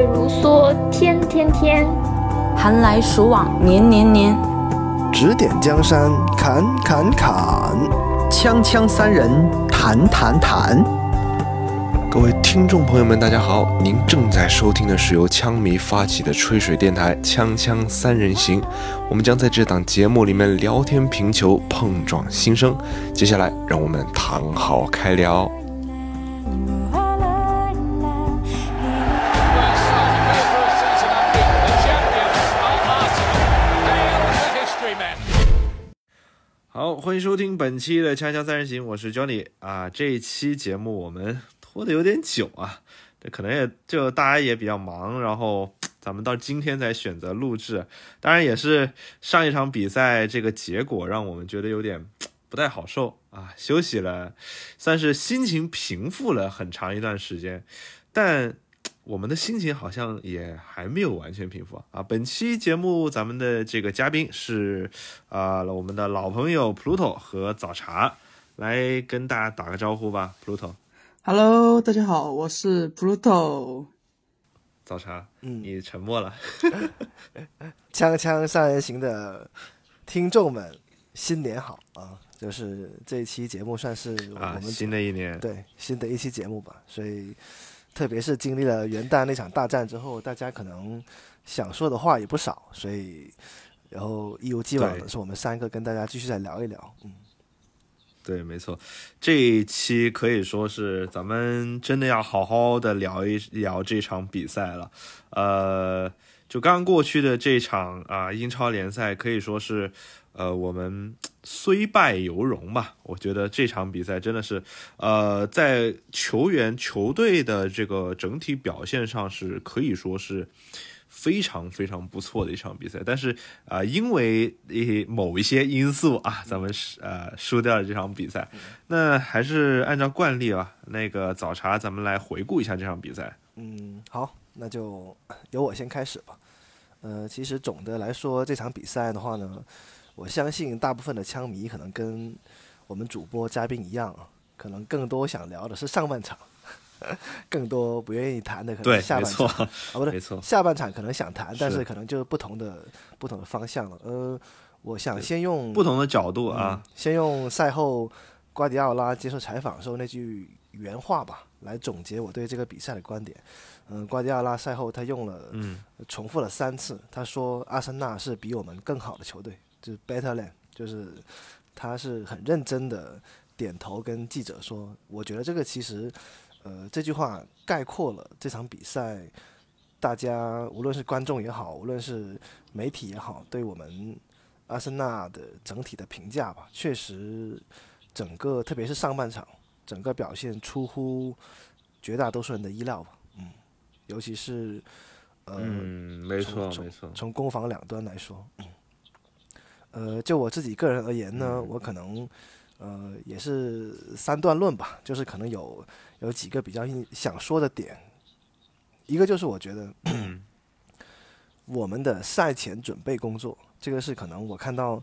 月如梭，天天天；寒来暑往，年年年。指点江山，砍砍砍；锵锵三人，谈谈谈。各位听众朋友们，大家好，您正在收听的是由枪迷发起的吹水电台《锵锵三人行》，我们将在这档节目里面聊天评球，碰撞心声。接下来，让我们躺好开聊。欢迎收听本期的《锵锵三人行》，我是 Johnny 啊。这一期节目我们拖的有点久啊，这可能也就大家也比较忙，然后 咱们到今天才选择录制。当然也是上一场比赛这个结果让我们觉得有点 不太好受啊，休息了，算是心情平复了很长一段时间，但。我们的心情好像也还没有完全平复啊！本期节目咱们的这个嘉宾是啊，我们的老朋友 Pluto 和早茶，来跟大家打个招呼吧，Pluto。Hello，大家好，我是 Pluto。早茶，嗯，你沉默了。锵锵三人行的听众们，新年好啊！就是这一期节目算是我们新的一年对新的一期节目吧，所以。特别是经历了元旦那场大战之后，大家可能想说的话也不少，所以然后一如既往的是我们三个跟大家继续再聊一聊。嗯，对，没错，这一期可以说是咱们真的要好好的聊一聊这场比赛了。呃，就刚过去的这场啊英超联赛，可以说是。呃，我们虽败犹荣吧。我觉得这场比赛真的是，呃，在球员球队的这个整体表现上是可以说是非常非常不错的一场比赛。但是啊，因为一某一些因素啊，咱们是呃输掉了这场比赛。那还是按照惯例吧，那个早茶，咱们来回顾一下这场比赛。嗯，好，那就由我先开始吧。呃，其实总的来说，这场比赛的话呢。我相信大部分的枪迷可能跟我们主播嘉宾一样，可能更多想聊的是上半场，更多不愿意谈的可能下半场啊，不对，下半场可能想谈，但是可能就是不同的不同的方向了。呃，我想先用不同的角度啊，先用赛后瓜迪奥拉接受采访时候那句原话吧，来总结我对这个比赛的观点。嗯，瓜迪奥拉赛后他用了，嗯，重复了三次，他说阿森纳是比我们更好的球队。就是 better than，就是他是很认真的点头跟记者说，我觉得这个其实，呃，这句话概括了这场比赛，大家无论是观众也好，无论是媒体也好，对我们阿森纳的整体的评价吧，确实整个特别是上半场整个表现出乎绝大多数人的意料吧，嗯，尤其是呃，嗯，没错没错，从攻防两端来说，嗯。呃，就我自己个人而言呢，我可能，呃，也是三段论吧，就是可能有有几个比较想说的点，一个就是我觉得，我们的赛前准备工作，这个是可能我看到，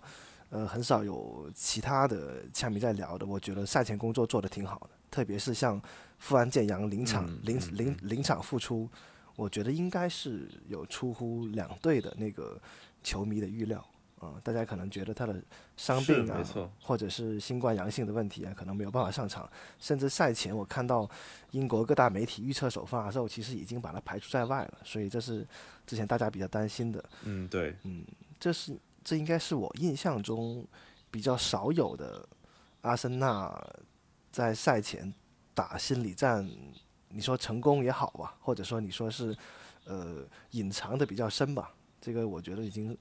呃，很少有其他的枪迷在聊的，我觉得赛前工作做的挺好的，特别是像富安健洋临场临临临场复出，我觉得应该是有出乎两队的那个球迷的预料。啊，大家可能觉得他的伤病啊，或者是新冠阳性的问题啊，可能没有办法上场。甚至赛前我看到英国各大媒体预测首发的时候，其实已经把他排除在外了。所以这是之前大家比较担心的。嗯，对，嗯，这是这应该是我印象中比较少有的阿森纳在赛前打心理战。你说成功也好吧，或者说你说是呃隐藏的比较深吧，这个我觉得已经。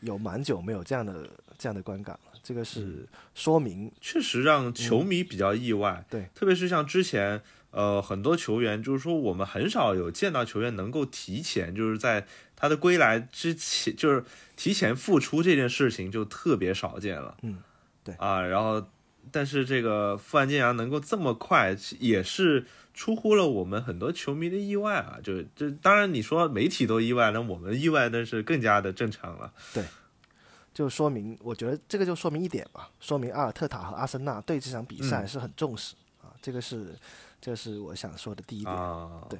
有蛮久没有这样的这样的观感了，这个是说明确实让球迷比较意外。对，特别是像之前，呃，很多球员就是说，我们很少有见到球员能够提前，就是在他的归来之前，就是提前复出这件事情就特别少见了。嗯，对啊，然后但是这个富安健洋能够这么快，也是。出乎了我们很多球迷的意外啊！就就当然你说媒体都意外，那我们意外那是更加的正常了。对，就说明我觉得这个就说明一点吧，说明阿尔特塔和阿森纳对这场比赛是很重视啊。这个是这是我想说的第一点。对，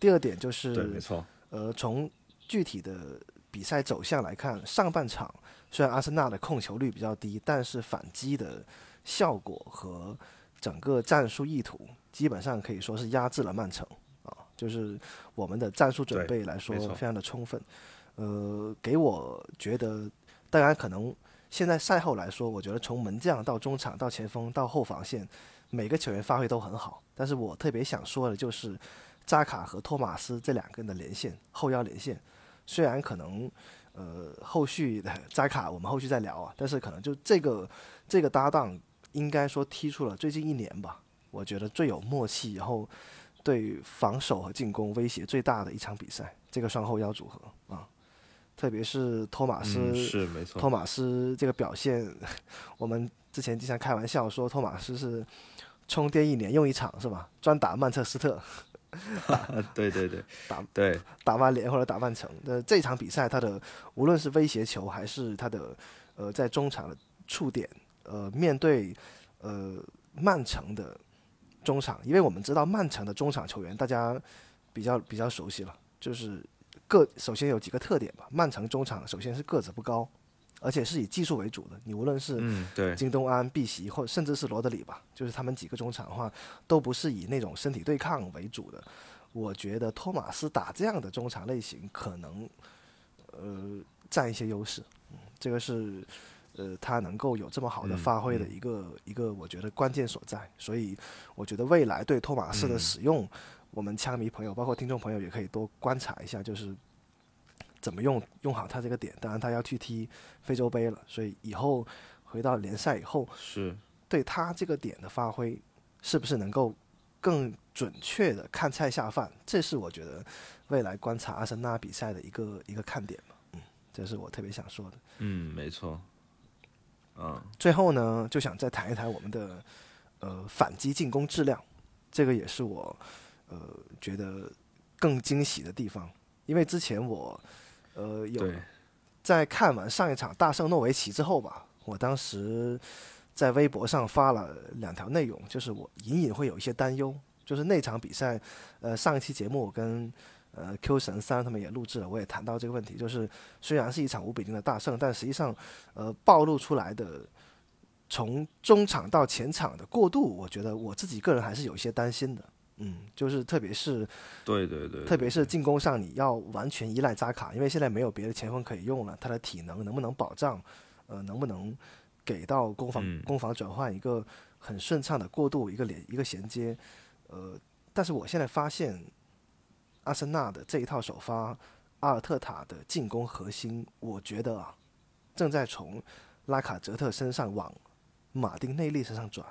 第二点就是对，没，错，呃，从具体的比赛走向来看，上半场虽然阿森纳的控球率比较低，但是反击的效果和整个战术意图基本上可以说是压制了曼城啊，就是我们的战术准备来说非常的充分，呃，给我觉得，当然可能现在赛后来说，我觉得从门将到中场到前锋到后防线，每个球员发挥都很好，但是我特别想说的就是扎卡和托马斯这两个人的连线，后腰连线，虽然可能。呃，后续的扎卡我们后续再聊啊，但是可能就这个这个搭档，应该说踢出了最近一年吧，我觉得最有默契，然后对防守和进攻威胁最大的一场比赛，这个双后腰组合啊，特别是托马斯，嗯，是没错。托，马斯这个表现，我们之前经常开玩笑说托马斯是充电一年用一场是吧？专打曼彻斯特，对对对 打，对，打曼联或者打曼城。的这场比赛，他的无论是威胁球还是他的呃在中场的触点，呃面对呃曼城的中场，因为我们知道曼城的中场球员大家比较比较熟悉了，就是个首先有几个特点吧，曼城中场首先是个子不高，而且是以技术为主的，你无论是嗯，对，京东安、碧玺，或甚至是罗德里吧，就是他们几个中场的话，都不是以那种身体对抗为主的。我觉得托马斯打这样的中场类型，可能呃占一些优势。嗯，这个是呃他能够有这么好的嗯发挥的嗯一个、一个我觉得关键所在。所以我觉得未来对托马斯的嗯使用，我们枪迷朋友包括听众朋友也可以多观察一下，就是怎么用用好他这个点。当然他要去踢非洲杯了，所以以后回到联赛以后，是，对他这个点的发挥，是不是能够更准确的看菜下饭？这是我觉得未来观察阿森纳比赛的一个一个看点嘛。嗯，这是我特别想说的。嗯，没错，嗯，最后呢，就想再谈一谈我们的呃反击进攻质量，这个也是我呃觉得更惊喜的地方，因为之前我呃有，在看完上一场大胜诺维奇之后吧，我当时在微博上发了两条内容，就是我隐隐会有一些担忧，就是那场比赛，呃，上一期节目我跟呃 Q 神三他们也录制了，我也谈到这个问题，就是虽然是一场五比零的大胜，但实际上呃暴露出来的从中场到前场的过渡，我觉得我自己个人还是有一些担心的。嗯，就是特别是对对对，特别是进攻上，你要完全依赖扎卡，因为现在没有别的前锋可以用了，他的体能能不能保障？呃，能不能给到攻防、嗯攻防转换一个很顺畅的过渡，一个连一个衔接？呃，但是我现在发现，阿森纳的这一套首发，阿尔特塔的进攻核心，我觉得啊，正在从拉卡泽特身上往马丁内利身上转。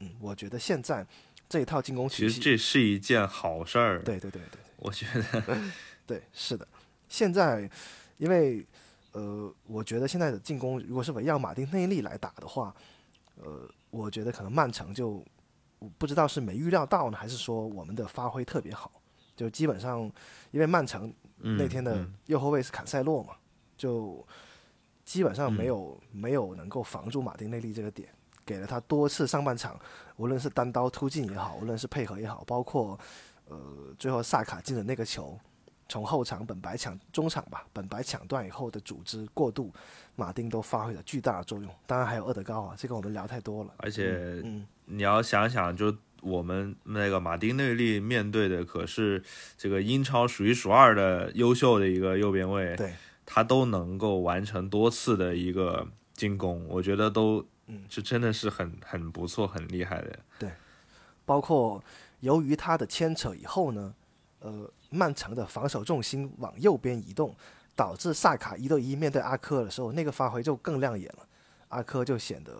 嗯，我觉得现在这一套进攻体系，其实这是一件好事儿，对对对对。我觉得，对，是的。现在，因为呃，我觉得现在的进攻如果是围绕马丁内利来打的话，呃，我觉得可能曼城就我不知道是没预料到呢，还是说我们的发挥特别好，就基本上因为曼城嗯那天的嗯右后卫是坎塞洛嘛，就基本上没嗯有、没有能够防住马丁内利这个点，给了他多次上半场，无论是单刀突进也好，无论是配合也好，包括呃最后萨卡进的那个球，从后场本白抢中场吧，本白抢断以后的组织过渡，马丁都发挥了巨大的作用。当然还有厄德高啊，这个我们聊太多了。而且嗯，你要想想，就我们那个马丁内利面对的可是这个英超数一数二的优秀的一个右边卫，对，他都能够完成多次的一个进攻，我觉得都嗯。这真的是很很不错、很厉害的。对。包括由于他的牵扯以后呢，呃，曼城的防守重心往右边移动，导致萨卡一对一面对阿科的时候，那个发挥就更亮眼了，阿科就显得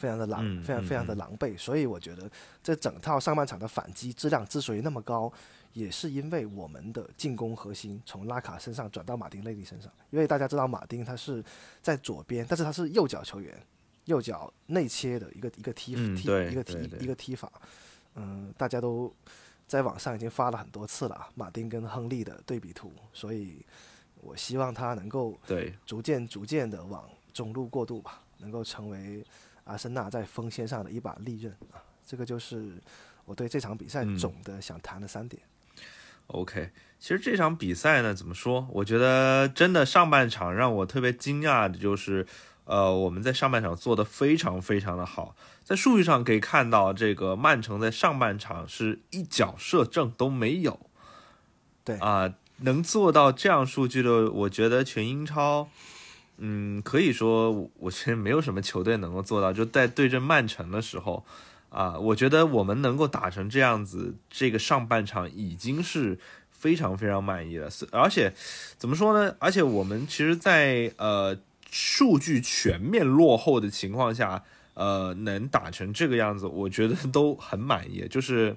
非常的狼，非常非常的嗯狼狈。所以我觉得这整套上半场的反击质量之所以那么高，也是因为我们的进攻核心从拉卡身上转到马丁内利身上，因为大家知道马丁他是在左边，但是他是右脚球员，右脚内切的一个一个踢、踢一个踢一个踢法。嗯，大家都在网上已经发了很多次了啊，马丁跟亨利的对比图，所以我希望他能够对，逐渐逐渐的往中路过渡吧，能够成为阿森纳在锋线上的一把利刃啊。这个就是我对这场比赛嗯总的想谈的三点。OK，其实这场比赛呢，怎么说？我觉得真的上半场让我特别惊讶的就是，呃，我们在上半场做的非常非常的好，在数据上可以看到，这个曼城在上半场是一脚射正都没有。对啊，能做到这样数据的，我觉得全英超，嗯，可以说，我觉得没有什么球队能够做到。就在对阵曼城的时候。啊，我觉得我们能够打成这样子，这个上半场已经是非常非常满意了。而且，怎么说呢？而且我们其实，在呃数据全面落后的情况下，呃，能打成这个样子，我觉得 都很满意。就是，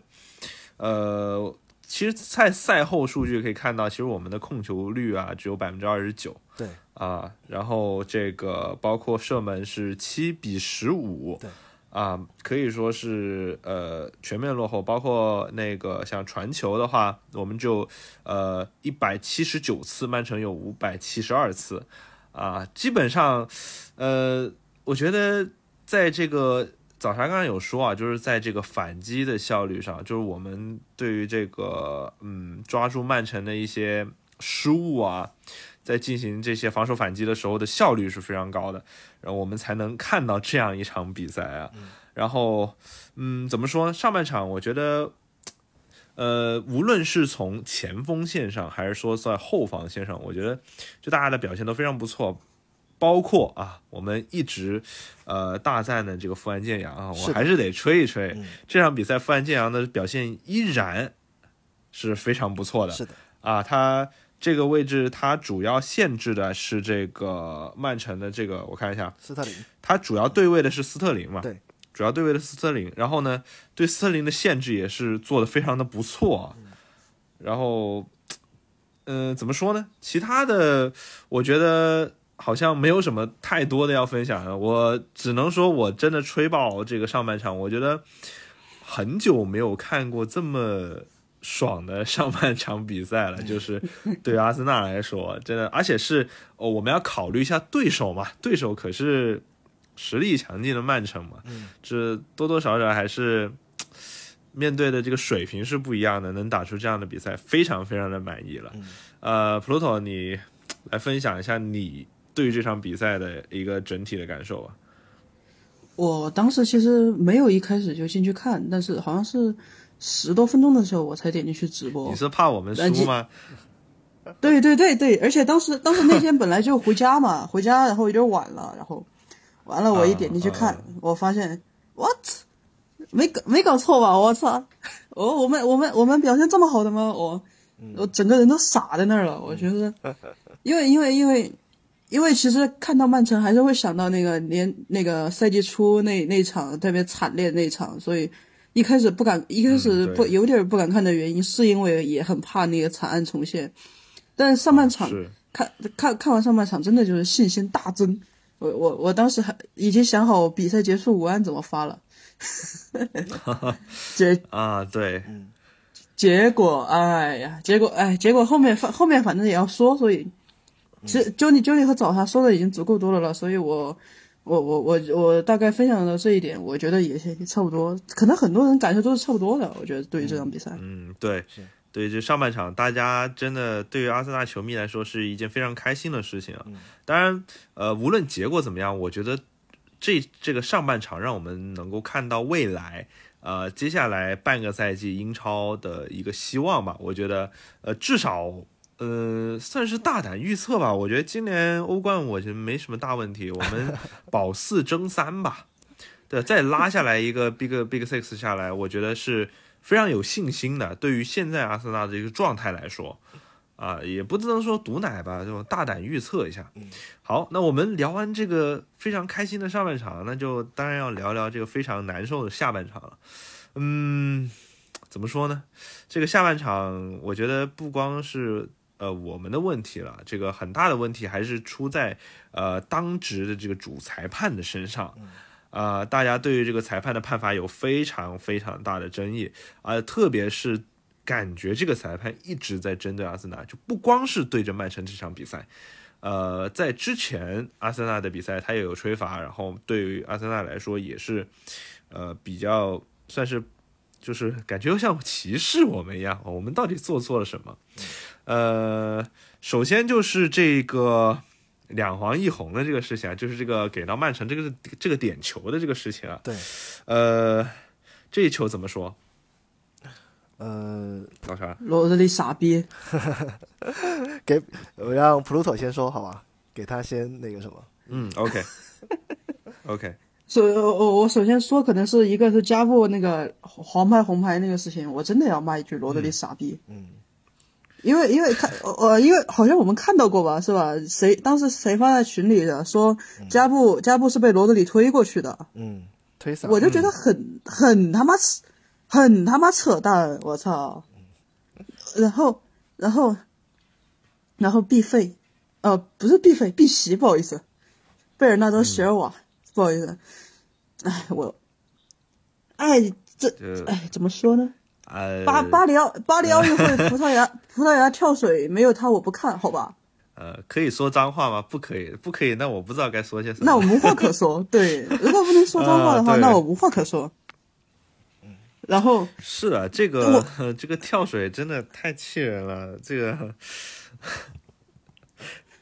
呃，其实，在赛后数据可以看到，其实我们的控球率啊，只有百分之二十九。对啊，然后这个包括射门是七比十五。对。啊，可以说是呃全面落后，包括那个像传球的话，我们就呃一百七十九次，曼城有五百七十二次，啊，基本上，呃，我觉得在这个早茶刚刚有说啊，就是在这个反击的效率上，就是我们对于这个嗯抓住曼城的一些失误啊。在进行这些防守反击的时候的效率是非常高的，然后我们才能看到这样一场比赛啊。然后，嗯，怎么说呢？上半场我觉得，呃，无论是从前锋线上，还是说在后防线上，我觉得就大家的表现都非常不错。包括啊，我们一直呃大赞的这个富安健洋啊，我还是得吹一吹这场比赛，富安健洋的表现依然是非常不错的。是的啊，他。这个位置它主要限制的是这个曼城的这个，我看一下，斯特林，它主要对位的是斯特林嘛？对，主要对位的斯特林。然后呢，对斯特林的限制也是做的非常的不错。然后，嗯，怎么说呢？其他的，我觉得好像没有什么太多的要分享的。我只能说我真的吹爆这个上半场，我觉得很久没有看过这么。爽的上半场比赛了，就是对阿森纳来说，真的，而且是哦，我们要考虑一下对手嘛，对手可是实力强劲的曼城嘛，这多多少少还是面对的这个水平是不一样的，能打出这样的比赛，非常非常的满意了。呃，普鲁托，你来分享一下你对于这场比赛的一个整体的感受吧。我当时其实没有一开始就进去看，但是好像是。十多分钟的时候，我才点进去直播。你是怕我们输吗？对对对对，而且当时当时那天本来就回家嘛，回家然后有点晚了，然后完了我一点进去看，我发现 what 没搞没搞错吧？我操！哦，我们我们我们表现这么好的吗？我我整个人都傻在那儿了。我觉得，因为因为因为因为其实看到曼城还是会想到那个年那个赛季初那那场特别惨烈那场，所以。一开始不敢，一开始不有点不敢看的原因，是因为也很怕那个惨案重现。但上半场看看看完上半场，真的就是信心大增。我我我当时还已经想好比赛结束文案怎么发了。结啊对，结果哎呀，结果哎，结果后面反后面反正也要说，所以其实 Johnny Johnny 和早茶说的已经足够多了了，所以我。我我我我大概分享到这一点，我觉得也也差不多，可能很多人感受都是差不多的。我觉得对于这场比赛，嗯，对，对，就上半场，大家真的对于阿森纳球迷来说是一件非常开心的事情啊。当然，呃，无论结果怎么样，我觉得这这个上半场让我们能够看到未来，呃，接下来半个赛季英超的一个希望吧。我觉得，呃，至少。呃，算是大胆预测吧。我觉得今年欧冠，我觉得没什么大问题。我们 保四争三吧。对，再拉下来一个 Big Big Six 下来，我觉得是非常有信心的。对于现在阿森纳的一个状态来说，啊，也不能说毒奶吧，就大胆预测一下。好，那我们聊完这个非常开心的上半场，那就当然要聊聊这个非常难受的下半场了。嗯，怎么说呢？这个下半场，我觉得不光是。呃，我们的问题了，这个很大的问题还是出在呃当值的这个主裁判的身上，啊，大家对于这个裁判的判罚有非常非常大的争议，啊，特别是感觉这个裁判一直在针对阿森纳，就不光是对着曼城这场比赛，呃，在之前阿森纳的比赛他也有吹罚，然后对于阿森纳来说也是，呃，比较算是就是感觉像歧视我们一样。我们到底做错了什么？呃，首先就是这个两黄一红的这个事情啊，就是这个给到曼城这个这个点球的这个事情啊。对，呃，这一球怎么说？呃，老啥？罗德里傻逼，给我让普鲁托先说好吧，给他先那个什么。嗯，OK，OK，首我我首先说，可能是一个是加布那个黄牌红牌那个事情，我真的要骂一句罗德里傻逼。嗯，因为因为他呃，因为好像我们看到过吧，是吧？谁当时谁发在群里的说加布加布是被罗德里推过去的，嗯，推搡。我就觉得很很他妈很他妈扯淡，我操！然后然后然后必废，呃，不是必废，必袭，不好意思。贝尔纳多·席尔瓦，不好意思，哎，我，哎，这，哎，怎么说呢？呃，巴巴黎奥巴黎奥运会，葡萄牙葡萄牙跳水没有他我不看好吧？呃，可以说脏话吗？不可以，不可以。那我不知道该说些什么。那我无话可说。对，如果不能说脏话的话，那我无话可说。然后是啊，这个这个跳水真的太气人了，这个。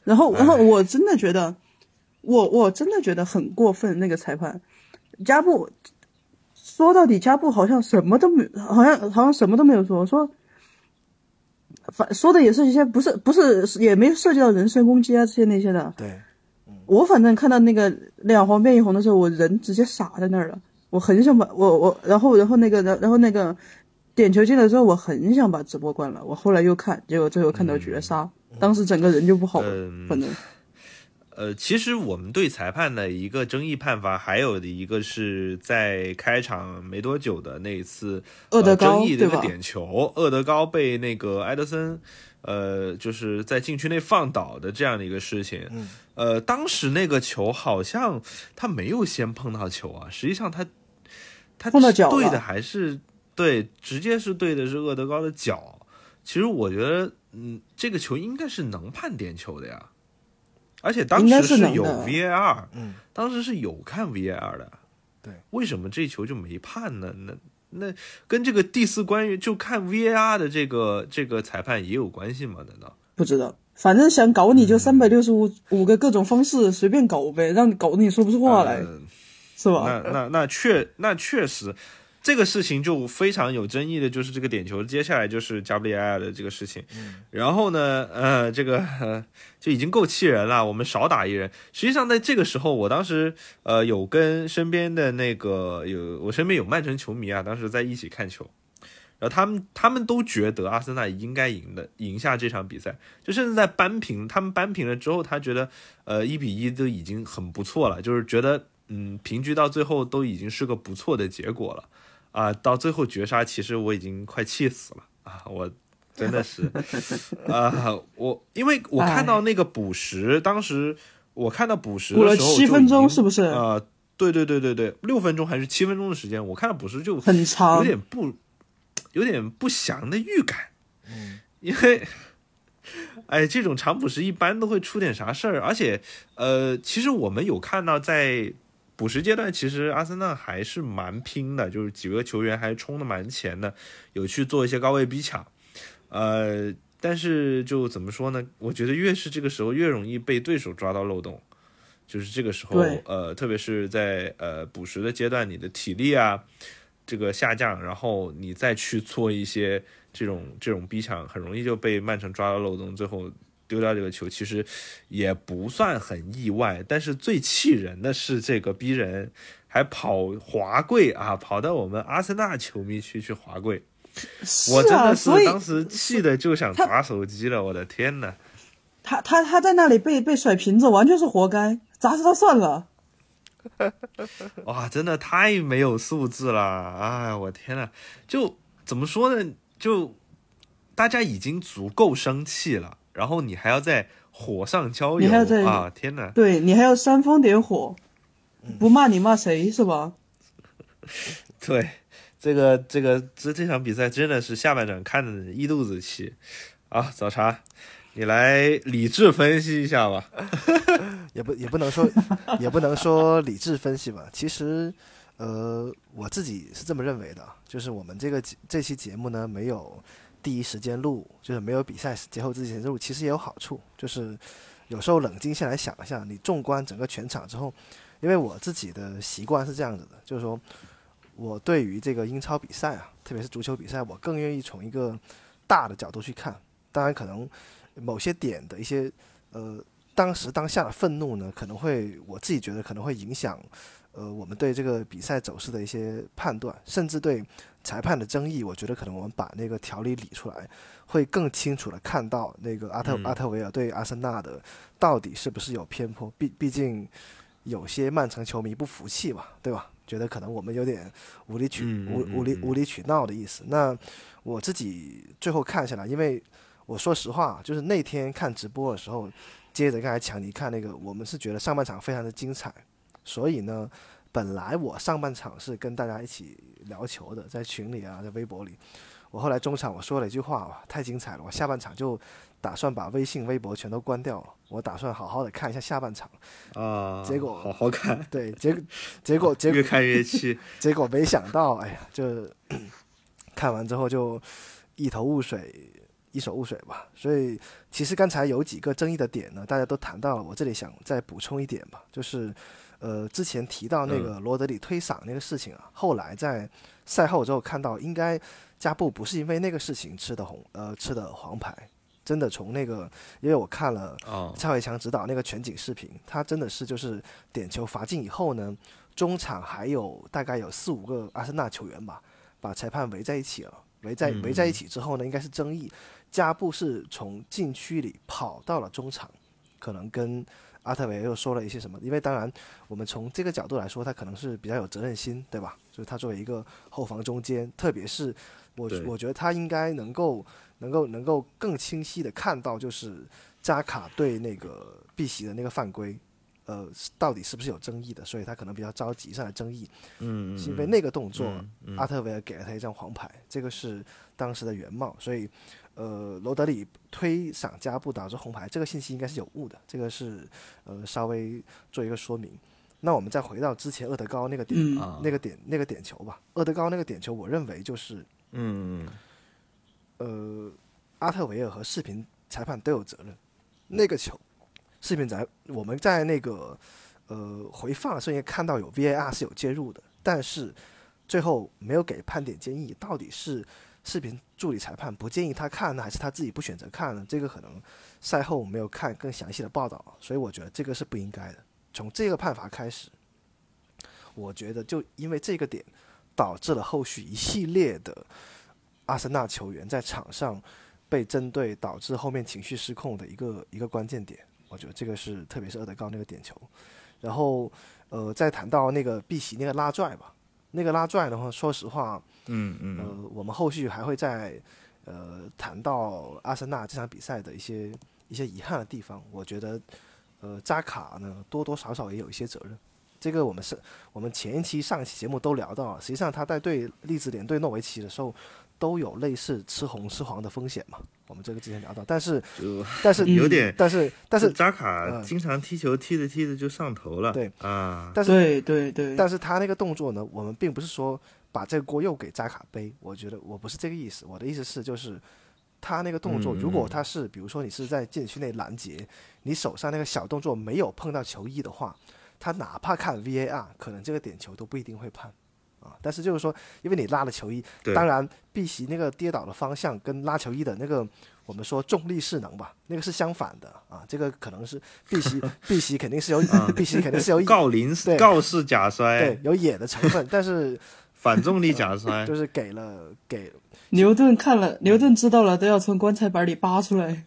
然后，然后我真的觉得。我我真的觉得很过分，那个裁判，加布，说到底，加布好像什么都没，好像好像什么都没有说，说，反说的也是一些不是不是也没涉及到人身攻击啊这些那些的。对，我反正看到那个两黄变一红的时候，我人直接傻在那儿了，我很想把我我然后然后那个然然后那个点球进来之后，我很想把直播关了，我后来又看，结果最后看到绝杀，当时整个人就不好了，反正。呃，其实我们对裁判的一个争议判罚，还有的一个是在开场没多久的那一次厄德争议的一个点球，厄德高被那个埃德森，呃，就是在禁区内放倒的这样的一个事情。呃，当时那个球好像他没有先碰到球啊，实际上他他碰到脚对的还是对，直接是对的是厄德高的脚。其实我觉得，嗯，这个球应该是能判点球的呀。而且当时是有 VAR，嗯，当时是有看 VAR 的，对，为什么这球就没判呢？那那跟这个第四关于就看 VAR 的这个这个裁判也有关系吗？难道不知道？反正想搞你就三百六十五五个各种方式随便搞呗，让你搞得你说不出话来，是吧？那那那确那确实。这个事情就非常有争议的，就是这个点球，接下来就是加布里埃尔的这个事情。然后呢，呃，这个就已经够气人了。我们少打一人。实际上，在这个时候，我当时呃有跟身边的那个有我身边有曼城球迷啊，当时在一起看球，然后他们他们都觉得阿森纳应该赢的，赢下这场比赛。就甚至在扳平，他们扳平了之后，他觉得呃一比一都已经很不错了，就是觉得嗯平局到最后都已经是个不错的结果了。啊，到最后绝杀，其实我已经快气死了啊！我真的是，啊，我因为我看到那个补时，当时我看到补时的时候，七分钟是不是？啊，对对对对对，六分钟还是七分钟的时间，我看到补时就很长，有点不，有点不祥的预感。嗯，因为，哎，这种长补时一般都会出点啥事儿，而且，呃，其实我们有看到在。补时阶段，其实阿森纳还是蛮拼的，就是几个球员还冲的蛮前的，有去做一些高位逼抢，呃，但是就怎么说呢？我觉得越是这个时候，越容易被对手抓到漏洞，就是这个时候，呃，特别是在呃补时的阶段，你的体力啊这个下降，然后你再去做一些这种这种逼抢，很容易就被曼城抓到漏洞，最后。丢掉这个球其实也不算很意外，但是最气人的是这个逼人还跑滑跪啊，跑到我们阿森纳球迷区去滑跪，我真的是当时气的就想砸手机了，我的天呐！他他他在那里被被甩瓶子，完全是活该，砸死他算了。哇，真的太没有素质了！哎，我天呐，就怎么说呢？就大家已经足够生气了。然后你还要在火上浇油你还要在啊！天哪，对你还要煽风点火，不骂你骂谁是吧？对，这个这个这这场比赛真的是下半场看的一肚子气啊！早茶，你来理智分析一下吧。也不也不能说也不能说理智分析吧。其实，呃，我自己是这么认为的，就是我们这个这期节目呢，没有第一时间录，就是没有比赛节后之前录，其实也有好处，就是有时候冷静下来想一下，你纵观整个全场之后，因为我自己的习惯是这样子的，就是说我对于这个英超比赛啊，特别是足球比赛，我更愿意从一个大的角度去看。当然，可能某些点的一些呃，当时当下的愤怒呢，可能会我自己觉得可能会影响。呃，我们对这个比赛走势的一些判断，甚至对裁判的争议，我觉得可能我们把那个条理理出来，会更清楚的看到那个阿特阿特维尔对阿森纳的到底是不是有偏颇。毕毕竟有些曼城球迷不服气嘛，对吧？觉得可能我们有点无理取无无理无理取闹的意思。那我自己最后看下来，因为我说实话，就是那天看直播的时候，接着刚才强尼看那个，我们是觉得上半场非常的精彩。所以呢，本来我上半场是跟大家一起聊球的，在群里啊，在微博里。我后来中场我说了一句话，哇，太精彩了！我下半场就打算把微信、微博全都关掉了，我打算好好的看一下下半场。啊，结果好好看。对，结结果结果越看越气。结果没想到，哎呀，就 看完之后就一头雾水，一手雾水吧。所以其实刚才有几个争议的点呢，大家都谈到了，我这里想再补充一点吧，就是。呃，之前提到那个罗德里推搡那个事情啊，后来在赛后之后看到，应该加布不是因为那个事情吃的红，呃，吃的黄牌，真的从那个，因为我看了蔡伟强指导那个全景视频，他真的是就是点球罚进以后呢，中场还有大概有四五个阿森纳球员吧，把裁判围在一起了，围在围在一起之后呢，应该是争议，加布是从禁区里跑到了中场，可能跟。阿特维又说了一些什么？因为当然，我们从这个角度来说，他可能是比较有责任心，对吧？就是他作为一个后防中间，特别是我，我觉得他应该能够、能够、能够更清晰的看到，就是扎卡对那个碧玺的那个犯规，呃，到底是不是有争议的？所以他可能比较着急上来争议。嗯是因为那个动作，阿特维尔给了他一张黄牌，这个是当时的原貌，所以。呃，罗德里推搡加布导致红牌，这个信息应该是有误的，这个是呃稍微做一个说明。那我们再回到之前厄德高那个点，那个点那个点球吧。厄德高那个点球，我认为就是嗯呃阿特维尔和视频裁判都有责任。那个球视频裁我们在那个呃回放的时候也看到有 VAR 是有介入的，但是最后没有给判点建议，到底是？视频助理裁判不建议他看呢，还是他自己不选择看呢？这个可能赛后没有看更详细的报道，所以我觉得这个是不应该的。从这个判罚开始，我觉得就因为这个点，导致了后续一系列的阿森纳球员在场上被针对，导致后面情绪失控的一个一个关键点。我觉得这个是特别是厄德高那个点球，然后呃，再谈到那个碧玺那个拉拽吧。那个拉拽的话，说实话，嗯嗯，呃，我们后续还会再呃谈到阿森纳这场比赛的一些一些遗憾的地方。我觉得，呃，扎卡呢多多少少也有一些责任。这个我们是我们前一期上一期节目都聊到了，实际上他在对利兹联对诺维奇的时候都有类似吃红吃黄的风险嘛。我们这个之前聊到，但是但是有点，但是但是扎卡经常踢球踢着踢着就上头了，对啊，但是对对对，但是他那个动作呢，我们并不是说把这个锅又给扎卡背，我觉得我不是这个意思，我的意思是就是他那个动作，如果他是比如说你是在禁区内拦截，你手上那个小动作没有碰到球衣的话，他哪怕看 VAR，可能这个点球都不一定会判。啊，但是就是说，因为你拉了球衣，当然碧玺那个跌倒的方向跟拉球衣的那个，我们说重力势能吧，那个是相反的啊。这个可能是 碧玺，碧玺肯定是有，碧玺肯定是有锆林郜氏假 摔，对，有野的成分，但是 反重力假摔就是给了给牛顿看了，牛顿知道了都要从棺材板里扒出来，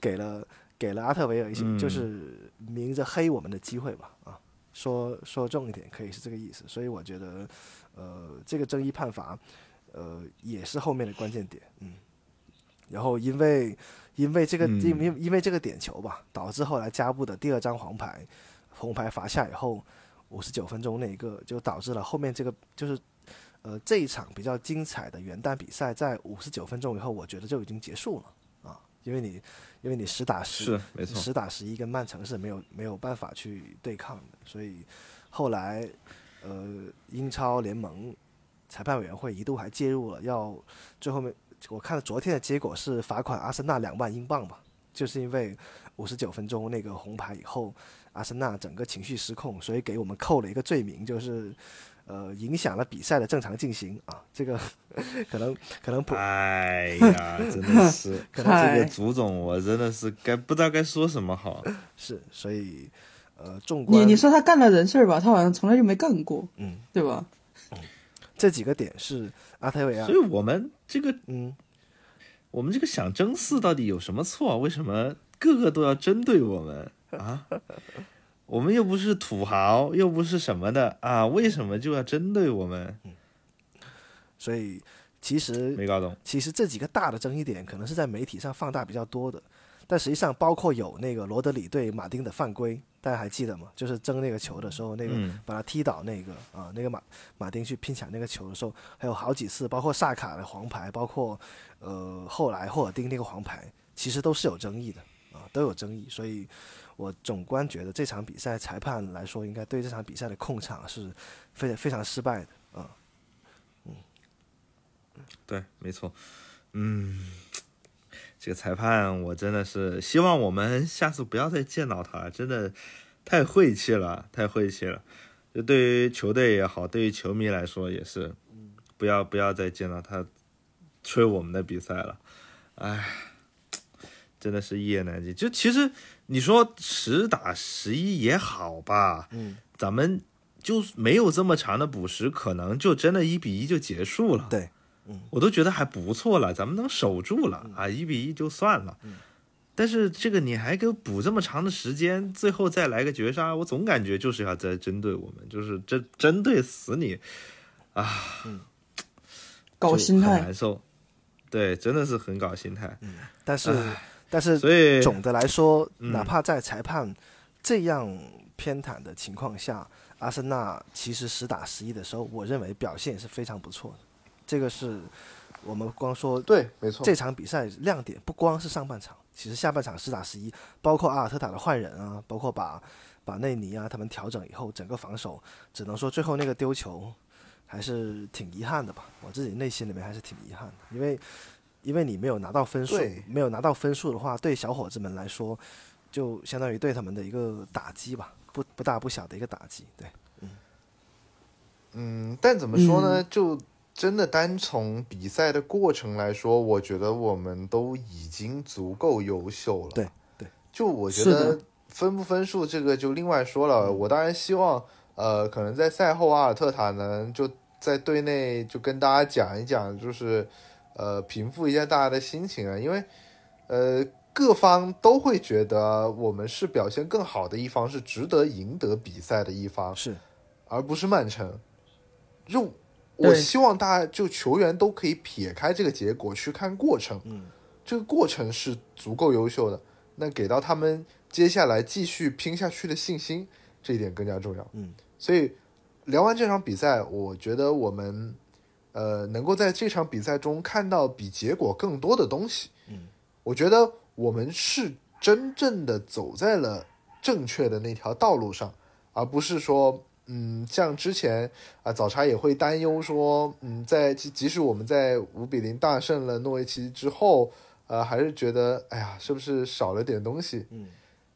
给了给了阿特维尔一些，就是明着黑我们的机会吧啊。说说重一点，可以是这个意思，所以我觉得。呃，这个争议判罚，呃，也是后面的关键点，嗯。然后因为因为这个因因因为这个点球吧，导致后来加布的第二张黄牌，红牌罚下以后，五十九分钟那一个就导致了后面这个就是呃这一场比较精彩的元旦比赛，在五十九分钟以后，我觉得就已经结束了啊，因为你因为你实打实是没错，实打实一跟曼城是没有没有办法去对抗的，所以后来。呃，英超联盟裁判委员会一度还介入了，要最后面我看昨天的结果是罚款阿森纳两万英镑吧，就是因为五十九分钟那个红牌以后，阿森纳整个情绪失控，所以给我们扣了一个罪名，就是呃影响了比赛的正常进行啊，这个 可能可能不哎呀，真的是，可能这个足总我真的是该不知道该说什么好。是，所以呃，纵观你你说他干了人事儿吧，他好像从来就没干过，嗯，对吧？这几个点是阿泰维亚所以，我们这个嗯，我们这个想争四到底有什么错？为什么个个都要针对我们啊？我们又不是土豪，又不是什么的啊，为什么就要针对我们？所以其实没搞懂。其实这几个大的争议点可能是在媒体上放大比较多的，但实际上包括有那个罗德里对马丁的犯规，大家还记得吗？就是争那个球的时候，那个嗯把他踢倒那个啊，那个马马丁去拼抢那个球的时候，还有好几次，包括萨卡的黄牌，包括呃后来霍尔丁那个黄牌，其实都是有争议的啊，都有争议。所以我总观觉得这场比赛裁判来说，应该对这场比赛的控场是非非常失败的啊。嗯对，没错。嗯，这个裁判我真的是希望我们下次不要再见到他，真的太晦气了，太晦气了。就对于球队也好，对于球迷来说也是，不要不要再见到他吹我们的比赛了。哎，真的是一言难尽。就其实你说十打十一也好吧，嗯，咱们就没有这么长的补时，可能就真的一比一就结束了。对，我都觉得还不错了，咱们能守住了啊，一比一就算了。但是这个你还给我补这么长的时间，最后再来个绝杀，我总感觉就是要在针对我们，就是针针对死你啊，就搞心态很难，受。对，真的是很搞心态。嗯但是但是所以总的来说，嗯哪怕在裁判这样偏袒的情况下，阿森纳其实实打实一的时候，我认为表现也是非常不错的。这个是我们光说对，没错。这场比赛亮点，不光是上半场，其实下半场十打十一，包括阿尔特塔的换人啊，包括把把内尼啊他们调整以后，整个防守，只能说最后那个丢球还是挺遗憾的吧。我自己内心里面还是挺遗憾的，因为因为你没有拿到分数，没有拿到分数的话，对小伙子们来说，就相当于对他们的一个打击吧，不不大不小的一个打击。对，嗯，但怎么说呢？就真的单从比赛的过程来说，我觉得我们都已经足够优秀了。对对，就我觉得分不分数这个就另外说了。我当然希望，呃，可能在赛后阿尔特塔能就在队内就跟大家讲一讲，就是呃平复一下大家的心情啊，因为呃各方都会觉得我们是表现更好的一方，是值得赢得比赛的一方。是而不是曼城。就我希望大家就球员都可以撇开这个结果去看过程，嗯，这个过程是足够优秀的，那给到他们接下来继续拼下去的信心，这一点更加重要。嗯，所以聊完这场比赛，我觉得我们呃能够在这场比赛中看到比结果更多的东西。嗯，我觉得我们是真正的走在了正确的那条道路上，而不是说，嗯，像之前啊，早茶也会担忧说，嗯，在即即使我们在五比零大胜了诺维奇之后，呃，还是觉得，哎呀，是不是少了点东西？嗯，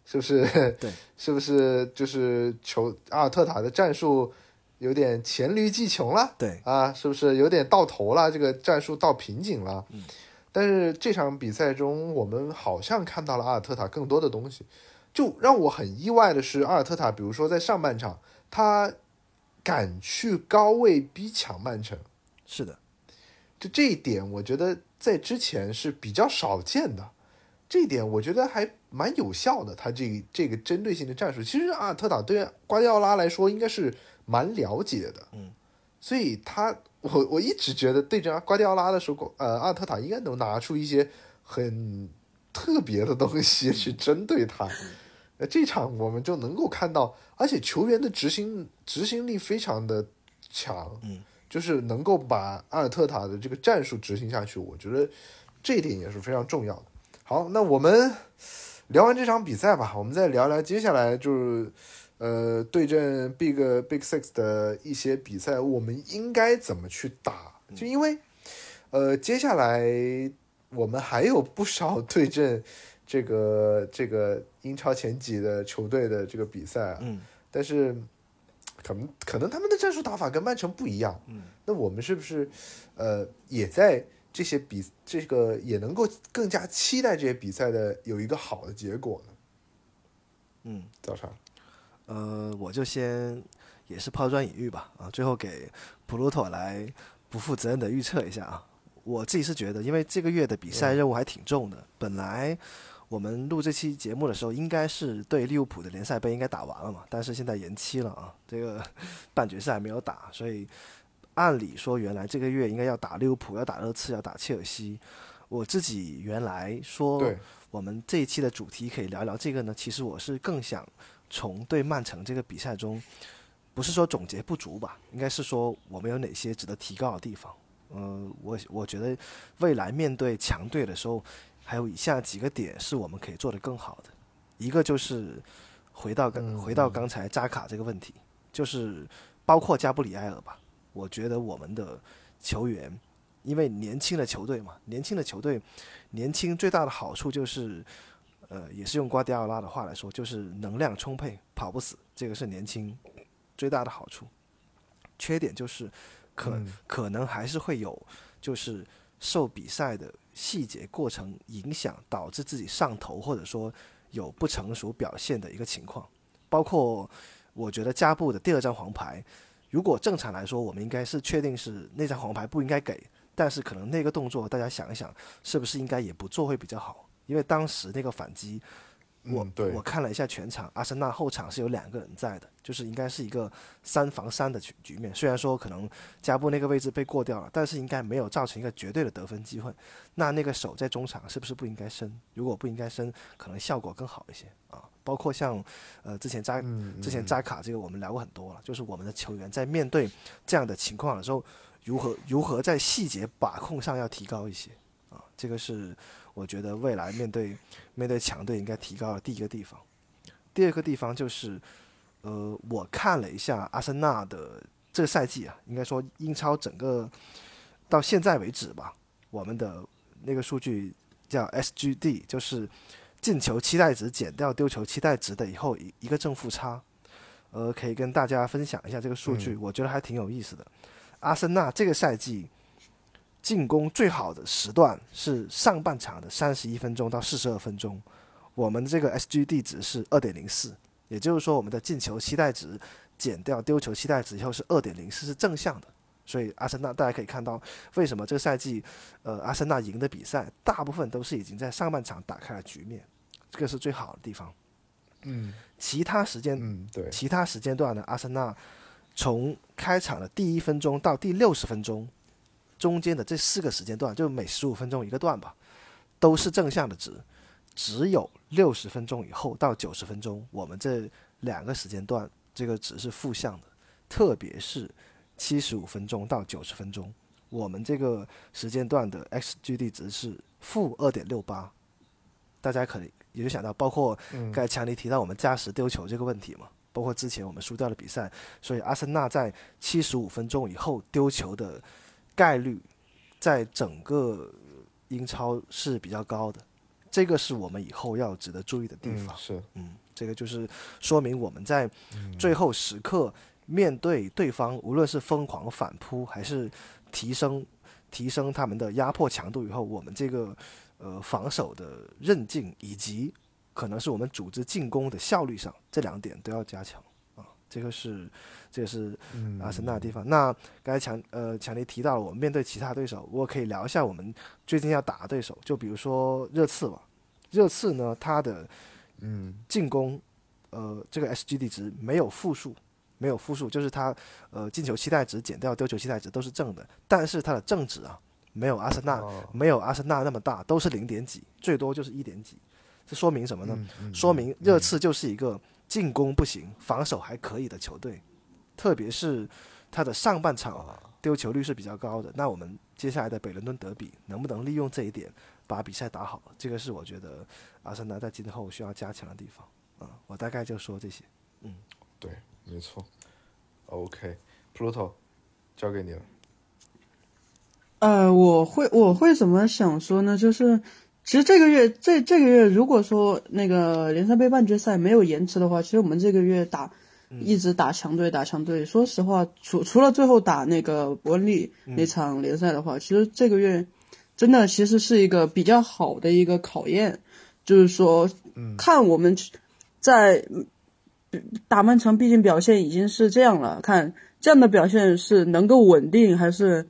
是不是？对，是不是就是球阿尔特塔的战术有点黔驴技穷了？对，啊，是不是有点到头了？这个战术到瓶颈了。嗯，但是这场比赛中，我们好像看到了阿尔特塔更多的东西。就让我很意外的是，阿尔特塔，比如说在上半场，他敢去高位逼抢曼城，是的，就这一点，我觉得在之前是比较少见的。这一点我觉得还蛮有效的。他这这个针对性的战术，其实阿尔特塔对瓜迪奥拉来说应该是蛮了解的。嗯，所以他我我一直觉得对阵瓜迪奥拉的时候，呃，阿尔特塔应该能拿出一些很特别的东西去针对他。呃，这场我们就能够看到，而且球员的执行执行力非常的强。嗯。就是能够把阿尔特塔的这个战术执行下去，我觉得这一点也是非常重要的。好，那我们聊完这场比赛吧，我们再聊聊接下来就是呃，对阵 Big Big Six 的一些比赛，我们应该怎么去打？就因为，呃，接下来我们还有不少对阵这个这个英超前几的球队的这个比赛啊，嗯。但是可能可能他们的战术打法跟曼城不一样，嗯，那我们是不是呃也在这些比这个也能够更加期待这些比赛的有一个好的结果呢？嗯，早上，呃，我就先也是抛砖引玉吧，啊，最后给普鲁托来不负责任的预测一下啊。我自己是觉得，因为这个月的比赛任务还挺重的，本来我们录这期节目的时候，应该是对利物浦的联赛杯应该打完了嘛，但是现在延期了啊，这个半决赛还没有打，所以按理说原来这个月应该要打利物浦，要打热刺，要打切尔西。我自己原来说，我们这一期的主题可以聊聊这个呢。其实我是更想从对曼城这个比赛中，不是说总结不足吧，应该是说我们有哪些值得提高的地方。呃，我我觉得未来面对强队的时候，还有以下几个点是我们可以做得更好的。一个就是回到刚、嗯回到刚才扎卡这个问题，就是包括加布里埃尔吧，我觉得我们的球员，因为年轻的球队嘛，年轻的球队，年轻最大的好处就是，呃，也是用瓜迪奥拉的话来说，就是能量充沛，跑不死，这个是年轻最大的好处。缺点就是可、嗯可能还是会有，就是受比赛的细节过程影响，导致自己上头，或者说有不成熟表现的一个情况。包括我觉得加布的第二张黄牌，如果正常来说，我们应该是确定是那张黄牌不应该给，但是可能那个动作大家想一想，是不是应该也不做会比较好？因为当时那个反击，我、我看了一下全场，阿森纳后场是有两个人在的，就是应该是一个三防三的局局面。虽然说可能加布那个位置被过掉了，但是应该没有造成一个绝对的得分机会。那那个手在中场是不是不应该伸？如果不应该伸，可能效果更好一些啊。包括像呃之前扎嗯之前扎卡这个我们聊过很多了，就是我们的球员在面对这样的情况的时候，如何如何在细节把控上要提高一些啊，这个是我觉得未来面对面对强队应该提高的第一个地方。第二个地方就是，呃，我看了一下阿森纳的这个赛季啊，应该说英超整个到现在为止吧，我们的那个数据叫 SGD，就是进球期待值减掉丢球期待值的以后一一个正负差。呃，可以跟大家分享一下这个数据，我觉得还挺有意思的。阿森纳这个赛季进攻最好的时段是上半场的三十一分钟到四十二分钟，我们这个 SGD 值是二点零四，也就是说我们的进球期待值减掉丢球期待值以后是二点零四，是正向的。所以阿森纳大家可以看到，为什么这个赛季，呃，阿森纳赢的比赛大部分都是已经在上半场打开了局面，这个是最好的地方。嗯其他时间嗯，对，其他时间段呢，阿森纳从开场的第一分钟到第六十分钟，中间的这四个时间段，就每十五分钟一个段吧，都是正向的值。只有六十分钟以后到九十分钟，我们这两个时间段这个值是负向的，特别是七十五分钟到九十分钟，我们这个时间段的 xGD 值是负二点六八。大家可能也就想到，包括嗯刚才强尼提到我们加时丢球这个问题嘛，包括之前我们输掉了比赛，所以阿森纳在七十五分钟以后丢球的概率，在整个英超是比较高的，这个是我们以后要值得注意的地方。嗯是，嗯，这个就是说明我们在最后时刻面对对方，无论是疯狂反扑还是提升提升他们的压迫强度以后，我们这个呃防守的韧劲以及可能是我们组织进攻的效率上，这两点都要加强啊。这个是这个是嗯阿森纳的地方。那刚才强呃强烈提到了，我们面对其他对手，我可以聊一下我们最近要打的对手，就比如说热刺吧。热刺呢，它的嗯进攻，呃，这个 SGD 值没有负数，没有负数，就是它呃进球期待值减掉丢球期待值都是正的，但是它的正值啊，没有阿森纳、哦没有阿森纳那么大，都是零点几，最多就是一点几。这说明什么呢？嗯嗯说明热刺就是一个进攻不行、防守还可以的球队，特别是他的上半场丢球率是比较高的。那我们接下来的北伦敦德比能不能利用这一点把比赛打好？这个是我觉得阿森纳在今后需要加强的地方。啊、我大概就说这些。嗯对，没错。OK，Pluto，交给你了。呃，我会我会怎么想说呢？就是其实这个月这这个月，如果说那个联赛杯半决赛没有延迟的话，其实我们这个月打一直打强队打强队。说实话，除除了最后打那个伯恩利那场联赛的话，其实这个月真的其实是一个比较好的一个考验，就是说看我们在打曼城，毕竟表现已经是这样了，看这样的表现是能够稳定还是。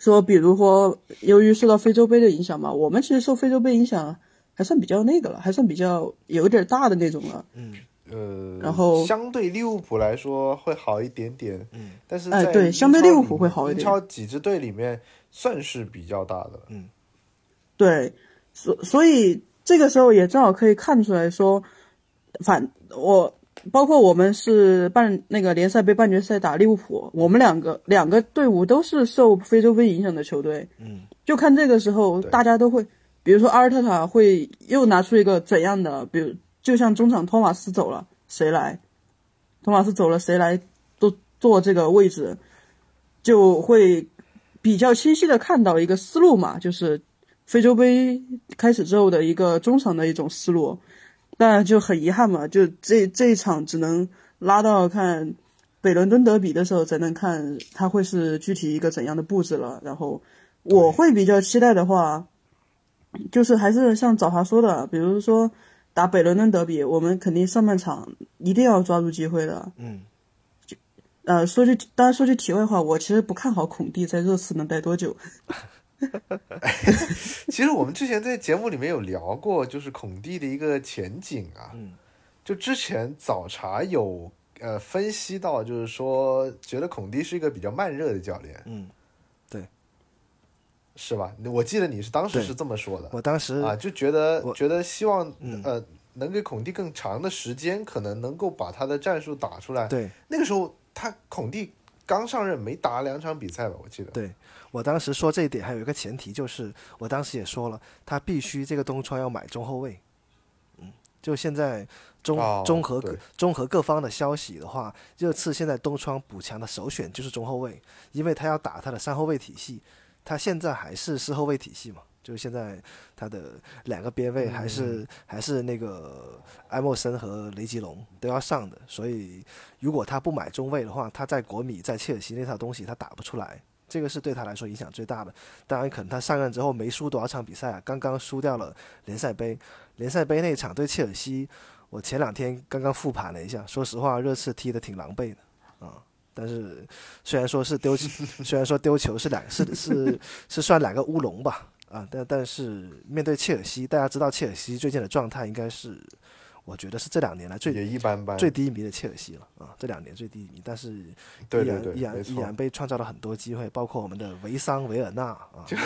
说，比如说，由于受到非洲杯的影响嘛，我们其实受非洲杯影响还算比较那个了，还算比较有点大的那种了。嗯，呃，然后相对利物浦来说会好一点点。嗯，但是哎，在对，相对利物浦会好一点英点。超几支队里面算是比较大的了。嗯，对，所所以这个时候也正好可以看出来说，反我包括我们是半那个联赛杯半决赛打利物浦，我们两个两个队伍都是受非洲杯影响的球队。嗯，就看这个时候大家都会，比如说阿尔特塔会又拿出一个怎样的，比如就像中场托马斯走了，谁来？托马斯走了，谁来都坐这个位置？就会比较清晰的看到一个思路嘛，就是非洲杯开始之后的一个中场的一种思路。但就很遗憾嘛，就这这一场只能拉到看北伦敦德比的时候才能看他会是具体一个怎样的布置了。然后我会比较期待的话，就是还是像早华说的，比如说打北伦敦德比，我们肯定上半场一定要抓住机会的。嗯，呃，说句当然说句题外话，我其实不看好孔蒂在热刺能待多久。其实我们之前在节目里面有聊过，就是孔蒂的一个前景啊。嗯，就之前早茶有呃分析到，就是说觉得孔蒂是一个比较慢热的教练，嗯，对。是吧？我记得你是当时是这么说的。我当时啊，就觉得我觉得希望嗯。呃能给孔蒂更长的时间，可能能够把他的战术打出来。对。那个时候他孔蒂刚上任没打两场比赛吧，我记得。对我当时说这一点，还有一个前提就是，我当时也说了，他必须这个东窗要买中后卫。嗯，就现在综哦综合综合各方的消息的话，热刺现在东窗补强的首选就是中后卫，因为他要打他的三后卫体系，他现在还是四后卫体系嘛，就是现在他的两个边卫还是、还是那个埃莫森和雷吉隆都要上的，所以如果他不买中卫的话，他在国米在切尔西那套东西他打不出来。这个是对他来说影响最大的。当然，可能他上任之后没输多少场比赛啊，刚刚输掉了联赛杯。联赛杯那场对切尔西，我前两天刚刚复盘了一下，说实话，热刺踢得挺狼狈的啊。但是虽然说是丢，虽然说丢球是两是是是算两个乌龙吧啊，但但是面对切尔西，大家知道切尔西最近的状态应该是，我觉得是这两年来最也一般般。最低迷的切尔西了啊，这两年最低迷，但是依对对然依然依然被创造了很多机会，包括我们的维桑维尔纳啊，又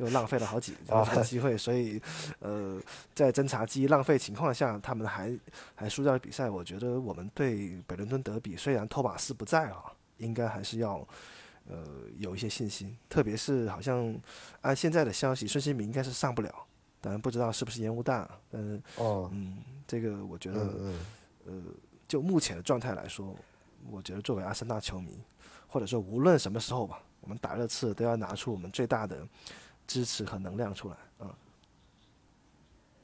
又浪费了好几啊好几个机会，所以呃，在侦察机浪费情况下，他们还还输掉了比赛。我觉得我们对北伦敦德比，虽然托马斯不在啊，应该还是要呃有一些信心，特别是好像按现在的消息，孙兴民应该是上不了，当然不知道是不是烟雾弹，啊但是哦，嗯，这个我觉得。嗯嗯，就目前的状态来说，我觉得作为阿森纳球迷，或者说无论什么时候吧，我们打热刺都要拿出我们最大的支持和能量出来啊、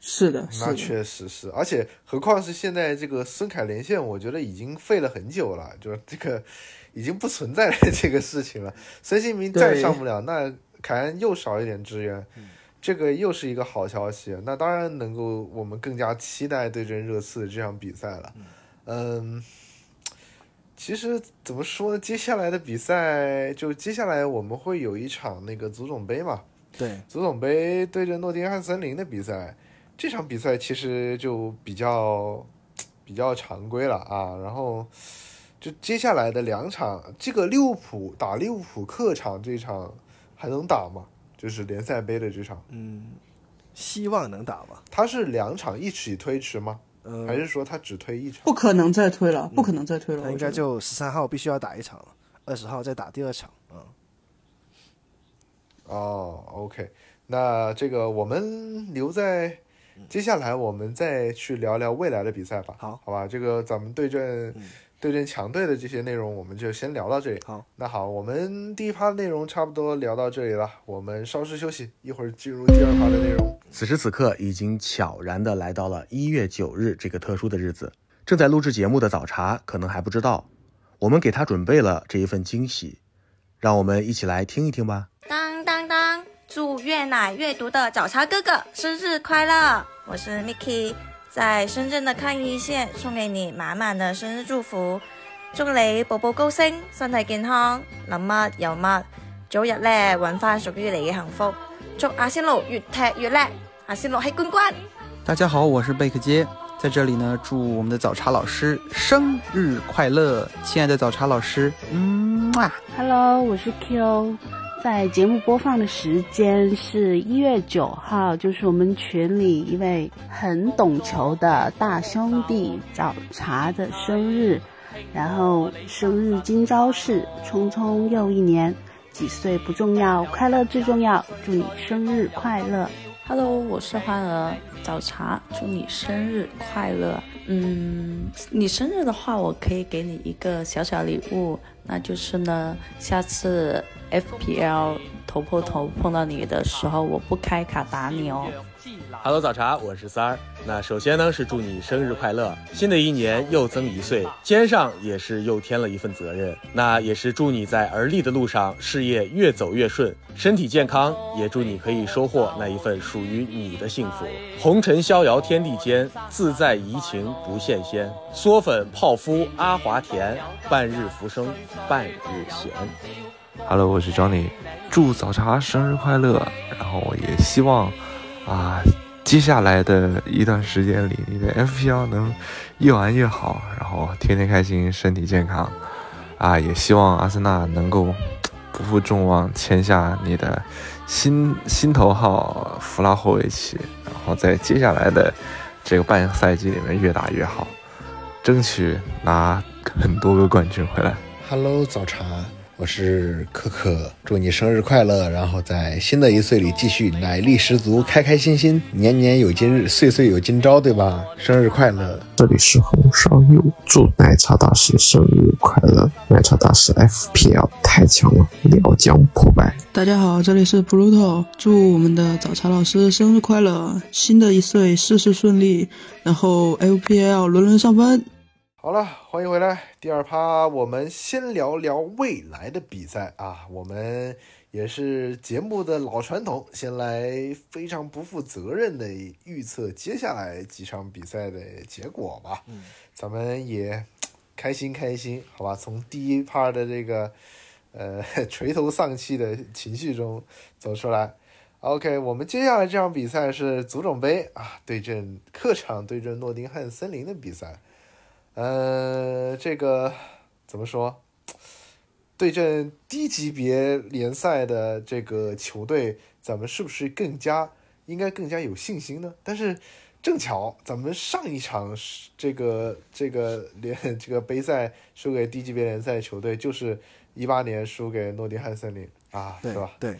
是的，是那，确实是，而且何况是现在这个孙凯连线，我觉得已经废了很久了，就是这个已经不存在这个事情了。孙兴民再上不了，那凯恩又少一点支援，这个又是一个好消息。那当然能够我们更加期待对阵热刺这场比赛了。嗯，其实怎么说呢？接下来的比赛，就接下来我们会有一场那个足总杯嘛，对，足总杯对阵诺丁汉森林的比赛，这场比赛其实就比较比较常规了啊。然后就接下来的两场，这个利物浦打利物浦客场这场还能打吗？就是联赛杯的这场，嗯，希望能打吧。他是两场一起推迟吗？呃，还是说他只推一场？不可能再推了，不可能再推了。他应该就十三号必须要打一场了，二十号再打第二场嗯、哦，OK，那这个我们留在接下来我们再去聊聊未来的比赛吧。好，好吧，这个咱们对阵、对阵强队的这些内容，我们就先聊到这里。好，那好，我们第一趴内容差不多聊到这里了，我们稍事休息，一会儿进入第二趴的内容。此时此刻，已经悄然的来到了一月九日这个特殊的日子。正在录制节目的早茶可能还不知道，我们给他准备了这一份惊喜，让我们一起来听一听吧。当当当！祝越奶阅读的早茶哥哥生日快乐！我是 Miki，在深圳的抗疫线送给你满满的生日祝福，祝你步步高升，身體健康，諗乜有乜，早日咧揾翻屬於你嘅幸福。祝阿仙奴越踢越叻，阿仙奴係冠軍！大家好，我是贝克街，在这里呢，祝我们的早茶老师生日快乐！亲爱的早茶老师，嗯啊 Hello，我是 Q，在节目播放的时间是一月九号，就是我们群里一位很懂球的大兄弟早茶的生日，然后生日今朝是匆匆又一年，几岁不重要，快乐最重要，祝你生日快乐。Hello，我是欢儿，早茶，祝你生日快乐。嗯，你生日的话，我可以给你一个小小礼物，那就是呢，下次 FPL 头破头碰到你的时候，我不开卡打你哦。Hello，早茶，我是三儿。那首先呢是祝你生日快乐，新的一年又增一岁，肩上也是又添了一份责任。那也是祝你在而立的路上事业越走越顺，身体健康，也祝你可以收获那一份属于你的幸福。红尘逍遥天地间，自在怡情不羡仙。嗦粉泡芙阿华田，半日浮生半日闲。Hello，我是 Johnny，祝早茶生日快乐。然后也希望啊，接下来的一段时间里，你的 FPL 能越玩越好，然后天天开心，身体健康。啊，也希望阿森纳能够不负众望，签下你的新新头号弗拉霍维奇，然后在接下来的这个半赛季里面越打越好，争取拿很多个冠军回来。Hello，早茶，我是可可，祝你生日快乐！然后在新的一岁里继续奶力十足，开开心心，年年有今日，岁岁有今朝，对吧？生日快乐！这里是红烧肉，祝奶茶大师生日快乐！奶茶大师 FPL 太强了，辽江破败。大家好，这里是 Pluto，祝我们的早茶老师生日快乐，新的一岁事事顺利，然后 FPL 轮轮上分。好了，欢迎回来。第二趴，我们先聊聊未来的比赛啊。我们也是节目的老传统，先来非常不负责任的预测接下来几场比赛的结果吧。嗯，咱们也开心开心，好吧？从第一趴的这个呃 垂头丧气的情绪中走出来。OK，我们接下来这场比赛是足总杯啊，对阵客场对阵诺丁汉森林的比赛。呃，这个怎么说？对阵低级别联赛的这个球队，咱们是不是更加应该更加有信心呢？但是正巧咱们上一场这个这个联这个杯赛输给低级别联赛球队，就是一八年输给诺丁汉森林啊，对是吧？对，嗯，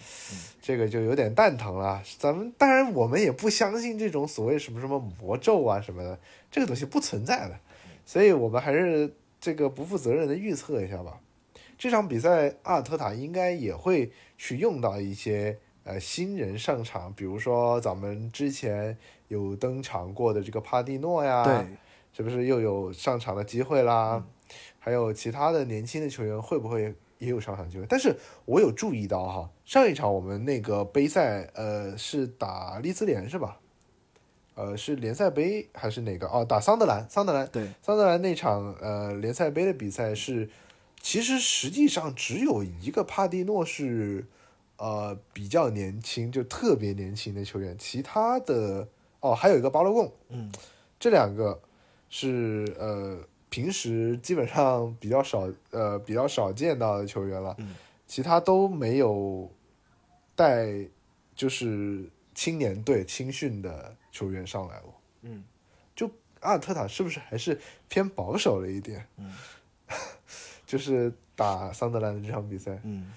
这个就有点蛋疼了。咱们当然我们也不相信这种所谓什么什么魔咒啊什么的，这个东西不存在的。所以我们还是这个不负责任的预测一下吧。这场比赛阿尔特塔应该也会去用到一些呃新人上场，比如说咱们之前有登场过的这个帕蒂诺呀，对，是不是又有上场的机会啦？还有其他的年轻的球员会不会也有上场机会？但是我有注意到哈，上一场我们那个杯赛呃是打利兹联是吧？呃，是联赛杯还是哪个？哦，打桑德兰，桑德兰。对，桑德兰那场呃联赛杯的比赛是，其实实际上只有一个帕蒂诺是呃比较年轻，就特别年轻的球员，其他的哦还有一个巴洛贡，嗯，这两个是呃平时基本上比较少呃比较少见到的球员了，嗯，其他都没有带就是青年队青训的球员上来过。嗯，就阿尔特塔是不是还是偏保守了一点？嗯，就是打桑德兰的这场比赛。嗯，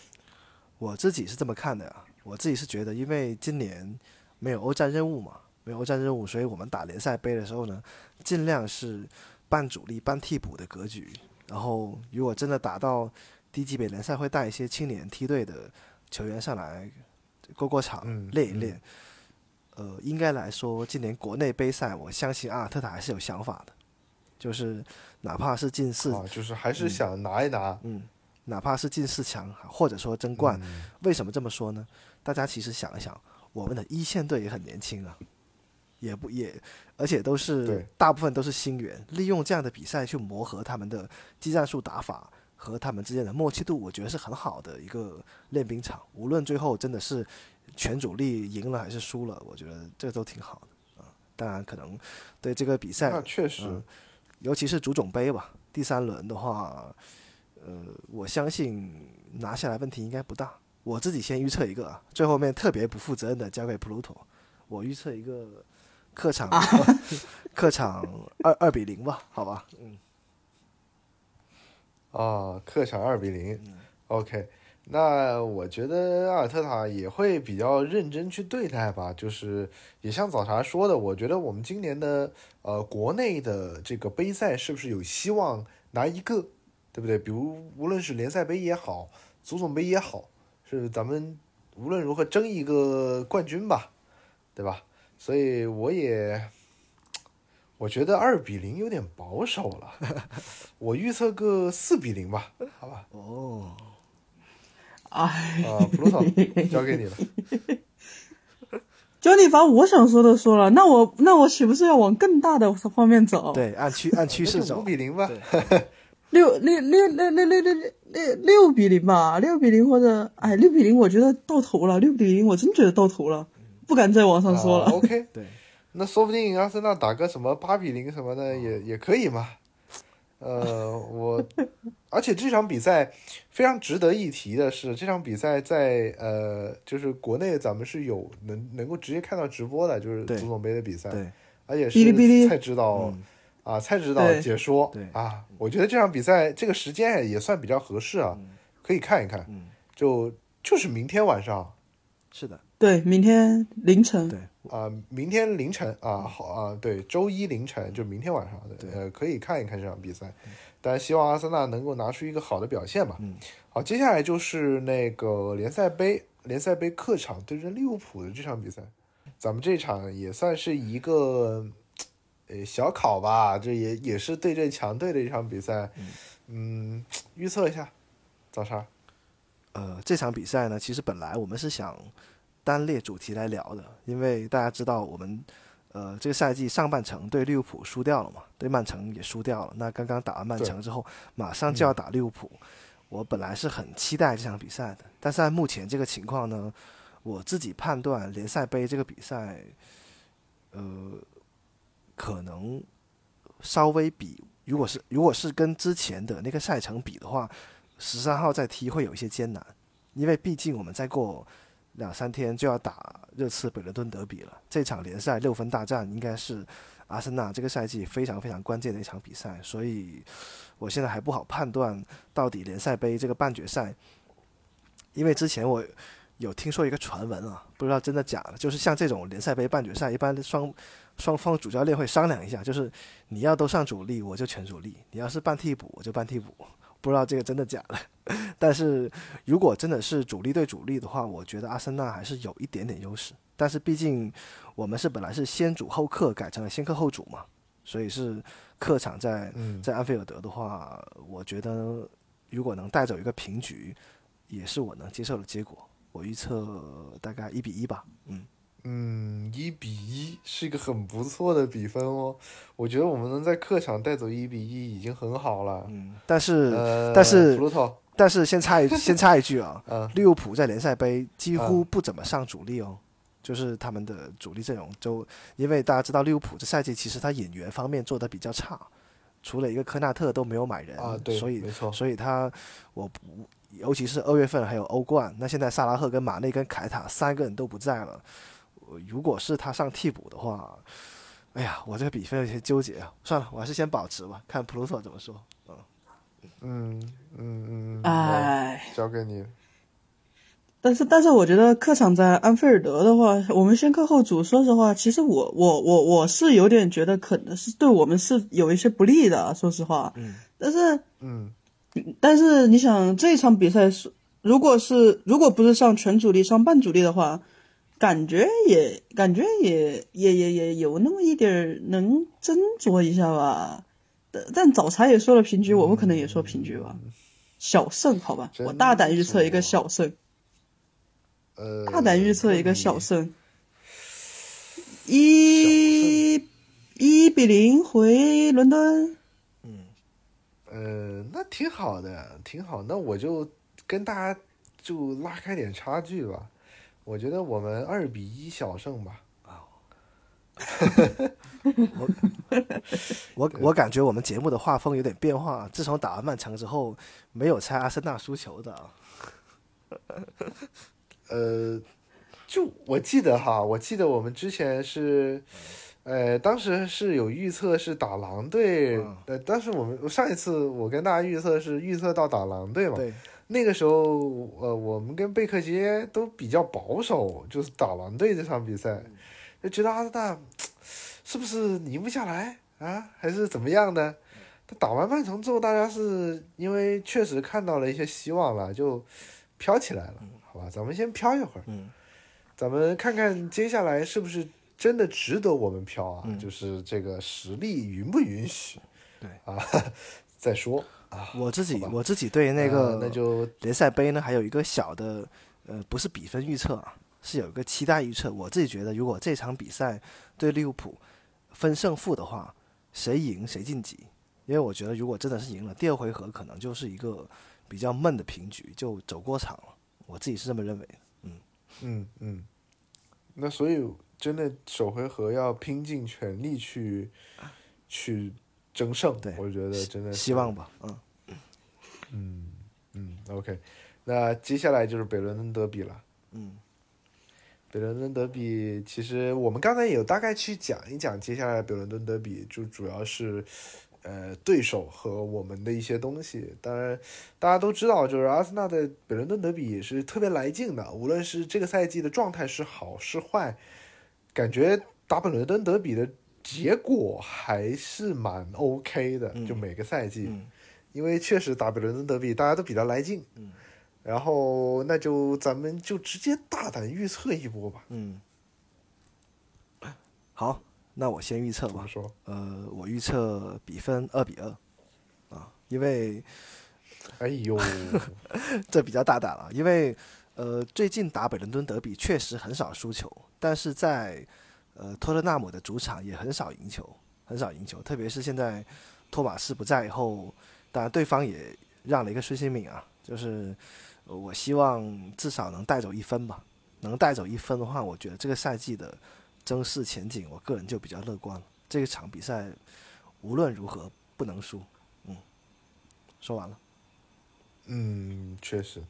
我自己是这么看的啊，我自己是觉得，因为今年没有欧战任务嘛，没有欧战任务，所以我们打联赛杯的时候呢，尽量是半主力半替补的格局。然后如果真的打到低级别联赛，会带一些青年梯队的球员上来过过场，练一练。呃，应该来说，今年国内杯赛，我相信阿尔特塔还是有想法的，就是哪怕是进四，就是还是想拿一拿，嗯，哪怕是进四强，或者说争冠。为什么这么说呢？大家其实想一想，我们的一线队也很年轻啊，也不也，而且都是大部分都是新援，利用这样的比赛去磨合他们的技战术打法和他们之间的默契度，我觉得是很好的一个练兵场。无论最后真的是。全主力赢了还是输了，我觉得这都挺好的啊。当然，可能对这个比赛，那确实，尤其是足总杯吧，第三轮的话，呃，我相信拿下来问题应该不大。我自己先预测一个啊，最后面特别不负责任的交给普鲁托，我预测一个客场 客场二二比零吧，好吧，嗯，啊，客场二比零嗯，OK。那我觉得阿尔特塔也会比较认真去对待吧，就是也像早茶说的，我觉得我们今年的呃国内的这个杯赛是不是有希望拿一个，对不对？比如无论是联赛杯也好，足总杯也好，是咱们无论如何争一个冠军吧，对吧？所以我也我觉得二比零有点保守了，我预测个四比零吧，好吧？哦。哎，啊，普鲁托交给你了。就你把我想说的说了，那我那我岂不是要往更大的方面走？对，按趋按趋势走。五比零吧。六六六六六六六六六比零吧，六比零或者哎六比零，我觉得到头了。六比零，我真觉得到头了，不敢再往上说了。OK，对，那说不定阿森纳打个什么八比零什么的也也可以嘛。呃，我，而且这场比赛非常值得一提的是，这场比赛在呃，就是国内咱们是有能能够直接看到直播的，就是足总杯的比赛，对，而且是蔡指导啊，蔡指导解说，对啊，我觉得这场比赛这个时间也算比较合适啊，可以看一看，就就是明天晚上，是的，对，明天凌晨，对。啊，明天凌晨啊，好啊，对，周一凌晨就明天晚上，对，呃，可以看一看这场比赛。当然，希望阿森纳能够拿出一个好的表现吧。嗯，好，接下来就是那个联赛杯，联赛杯客场对阵利物浦的这场比赛，咱们这场也算是一个呃小考吧，这也也是对阵强队的一场比赛。嗯，预测一下，早上，呃，这场比赛呢，其实本来我们是想。单列主题来聊的，因为大家知道我们，呃，这个赛季上半程对利物浦输掉了嘛，对曼城也输掉了。那刚刚打完曼城之后，马上就要打利物浦，我本来是很期待这场比赛的。但是在目前这个情况呢，我自己判断联赛杯这个比赛，呃，可能稍微比如果是如果是跟之前的那个赛程比的话，十三号再踢会有一些艰难，因为毕竟我们在过。两三天就要打热刺北伦敦德比了，这场联赛六分大战应该是阿森纳这个赛季非常非常关键的一场比赛，所以我现在还不好判断到底联赛杯这个半决赛，因为之前我有听说一个传闻啊，不知道真的假的，就是像这种联赛杯半决赛，一般双双方主教练会商量一下，就是你要都上主力，我就全主力；你要是半替补，我就半替补。不知道这个真的假的，但是如果真的是主力对主力的话，我觉得阿森纳还是有一点点优势。但是毕竟我们是本来是先主后客改成了先客后主嘛，所以是客场在在安菲尔德的话，我觉得如果能带走一个平局，也是我能接受的结果。我预测大概一比一吧，嗯。嗯，一比一是一个很不错的比分哦。我觉得我们能在客场带走一比一已经很好了。嗯，但是但是但是先插一 先插一句啊，利物浦在联赛杯几乎不怎么上主力哦，就是他们的主力阵容就因为大家知道利物浦这赛季其实他引援方面做的比较差，除了一个科纳特都没有买人啊，对，所以没错，所以他我不尤其是二月份还有欧冠，那现在萨拉赫跟马内跟凯塔三个人都不在了。如果是他上替补的话，哎呀，我这个比分有些纠结啊。算了，我还是先保持吧，看普鲁索怎么说。嗯嗯嗯嗯，哎，交给你。但是但是我觉得客场在安菲尔德的话，我们先客后主。说实话，其实我我我我是有点觉得可能是对我们是有一些不利的。说实话，嗯，但是嗯，但是你想这一场比赛是如果是如果不是上全主力上半主力的话，感觉也感觉也也也也有那么一点儿能斟酌一下吧。但但早茶也说了平局，我不可能也说平局吧。小胜好吧，我大胆预测一个小胜。呃，大胆预测一个小胜，一一比零回伦敦。嗯呃，那挺好的，挺好。那我就跟大家就拉开点差距吧。我觉得我们二比一小胜吧。啊，我我我感觉我们节目的画风有点变化。自从打完曼城之后，没有猜阿森纳输球的啊。呃，就我记得哈，我记得我们之前是，呃，当时是有预测是打狼队，呃，当时我们上一次我跟大家预测是预测到打狼队嘛，对，那个时候呃，我们跟贝克街都比较保守，就是打狼队这场比赛，就觉得阿森纳是不是赢不下来？啊，还是怎么样呢？他打完曼城之后，大家是因为确实看到了一些希望了，就飘起来了。好吧，咱们先飘一会儿，嗯，咱们看看接下来是不是真的值得我们飘啊？嗯就是这个实力允不允许？对啊，再说啊。我自己我自己对那个、呃那就联赛杯呢，还有一个小的呃，不是比分预测啊，是有一个期待预测。我自己觉得，如果这场比赛对利物浦分胜负的话，谁赢谁晋级。因为我觉得，如果真的是赢了，第二回合可能就是一个比较闷的平局，就走过场了。我自己是这么认为的。嗯嗯嗯，那所以真的首回合要拼尽全力去去争胜，对我觉得真的希望吧，嗯嗯嗯，OK，那接下来就是北伦敦德比了。嗯，北伦敦德比，其实我们刚才也有大概去讲一讲接下来北伦敦德比，就主要是呃对手和我们的一些东西。当然，大家都知道，就是阿森纳的北伦敦德比也是特别来劲的，无论是这个赛季的状态是好是坏，感觉打本伦敦德比的结果还是蛮 OK 的，就每个赛季，因为确实打本伦敦德比大家都比较来劲。然后那就咱们就直接大胆预测一波吧。嗯，好，那我先预测吧。说？呃，我预测比分二比二，啊，因为，哎呦，这比较大胆了，因为呃，最近打北伦敦德比确实很少输球，但是在呃托特纳姆的主场也很少赢球，很少赢球，特别是现在托马斯不在以后，当然对方也让了一个孙兴敏啊，就是我希望至少能带走一分吧，能带走一分的话，我觉得这个赛季的争四前景，我个人就比较乐观。这个场比赛无论如何不能输，嗯，说完了。嗯，确实。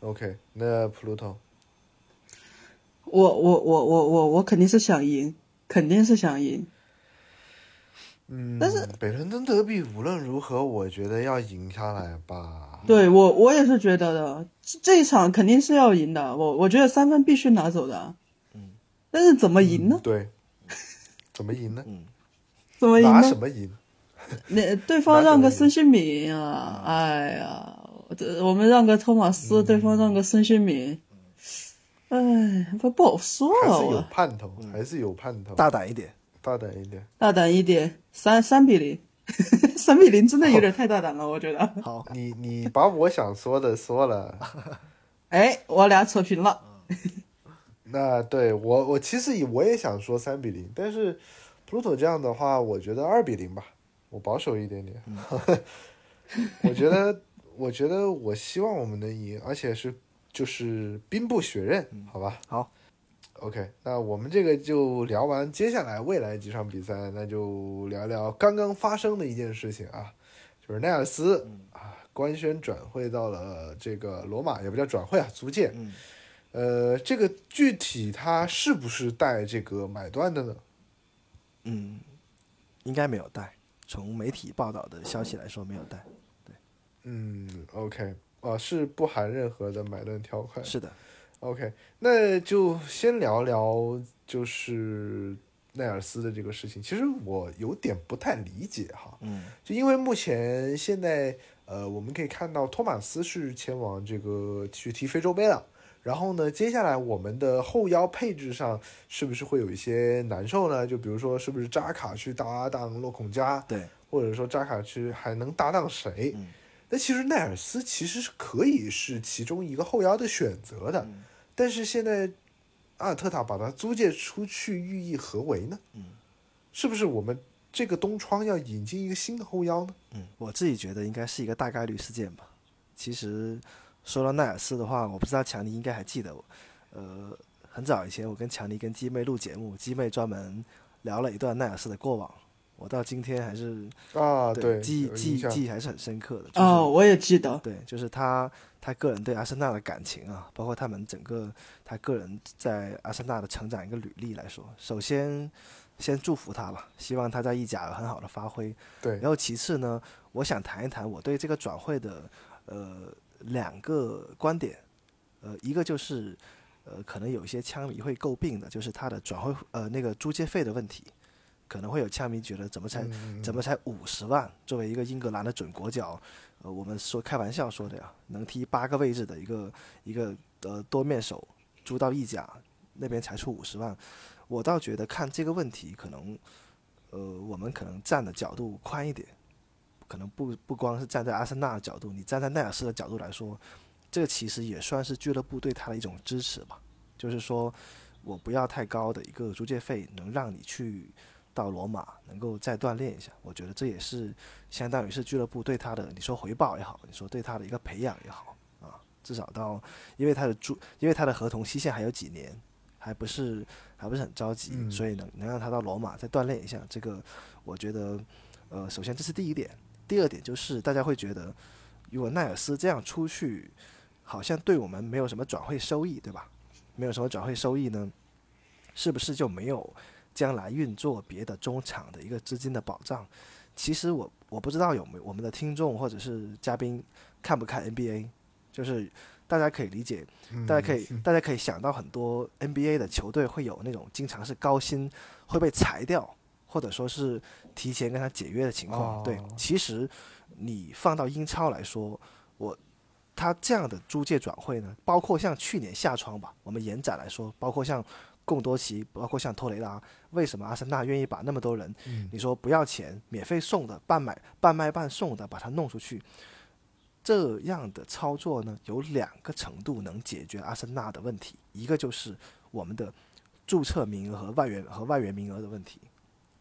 OK，那普鲁托，我我我我我我肯定是想赢，肯定是想赢。嗯，但是北伦敦德比无论如何，我觉得要赢下来吧。对我我也是觉得的，这这一场肯定是要赢的。我我觉得三分必须拿走的。嗯，但是怎么赢呢？对，怎么赢呢？怎么赢呢？拿什么赢？那对方让个孙兴敏啊！哎呀，这我们让个托马斯，对方让个孙兴敏，哎，不不好说还是有啊。盼头，还是有盼头。大胆一点，大胆一点。大胆一点，三三比零，三比零真的有点太大胆了，我觉得。好，你你把我想说的说了。哎，我俩扯平了。那对我我其实也我也想说三比零，但是普鲁托这样的话，我觉得二比零吧，我保守一点点。我觉得我觉得我希望我们能赢，而且是就是兵不血刃，好吧？好，OK，那我们这个就聊完，接下来未来几场比赛，那就聊聊刚刚发生的一件事情啊，就是奈尔斯啊官宣转会到了这个罗马，也不叫转会啊，租借。呃，这个具体他是不是带这个买断的呢？嗯，应该没有带。从媒体报道的消息来说，没有带。嗯，OK，啊，是不含任何的买断条款。是的。OK，那就先聊聊就是奈尔斯的这个事情。其实我有点不太理解哈，嗯，就因为目前现在呃，我们可以看到托马斯是前往这个去踢非洲杯了。然后呢，接下来我们的后腰配置上是不是会有一些难受呢？就比如说，是不是扎卡去搭档洛孔加？对，或者说扎卡去还能搭档谁？嗯那其实奈尔斯其实是可以是其中一个后腰的选择的，嗯但是现在阿尔特塔把他租借出去，寓意何为呢？嗯，是不是我们这个东窗要引进一个新的后腰呢？嗯，我自己觉得应该是一个大概率事件吧。其实说到奈尔斯的话，我不知道强尼应该还记得我，呃，很早以前我跟强尼跟鸡妹录节目，鸡妹专门聊了一段奈尔斯的过往。我到今天还是啊，对，记记忆记忆还是很深刻的。就是哦，我也记得。对，就是他他个人对阿森纳的感情啊，包括他们整个他个人在阿森纳的成长一个履历来说，首先先祝福他吧，希望他在意甲有很好的发挥。对，然后其次呢，我想谈一谈我对这个转会的呃两个观点，呃，一个就是呃可能有一些枪迷会诟病的，就是他的转会呃那个租借费的问题。可能会有枪迷觉得怎么才、嗯怎么才五十万？作为一个英格兰的准国脚，呃，我们说开玩笑说的呀，能踢八个位置的一个一个呃多面手，租到意甲那边才出五十万，我倒觉得看这个问题可能，呃，我们可能站的角度宽一点，可能不不光是站在阿森纳的角度，你站在奈尔斯的角度来说，这个其实也算是俱乐部对他的一种支持吧，就是说我不要太高的一个租借费，能让你去。到罗马能够再锻炼一下，我觉得这也是相当于是俱乐部对他的你说回报也好，你说对他的一个培养也好啊，至少到因为他的租，因为他的合同期限还有几年，还不是还不是很着急，嗯所以能能让他到罗马再锻炼一下，这个我觉得呃，首先这是第一点，第二点就是大家会觉得，如果奈尔斯这样出去，好像对我们没有什么转会收益，对吧？没有什么转会收益呢，是不是就没有？将来运作别的中场的一个资金的保障，其实我我不知道有没有我们的听众或者是嘉宾看不看 NBA，就是大家可以理解，大家可以大家可以想到很多 NBA 的球队会有那种经常是高薪会被裁掉，或者说是提前跟他解约的情况。哦对，其实你放到英超来说，我他这样的租借转会呢，包括像去年夏窗吧，我们延展来说，包括像。贡多奇，包括像托雷拉，为什么阿森纳愿意把那么多人，嗯你说不要钱、免费送的、半买半卖半送的把它弄出去？这样的操作呢，有两个程度能解决阿森纳的问题，一个就是我们的注册名额和外援和外援名额的问题。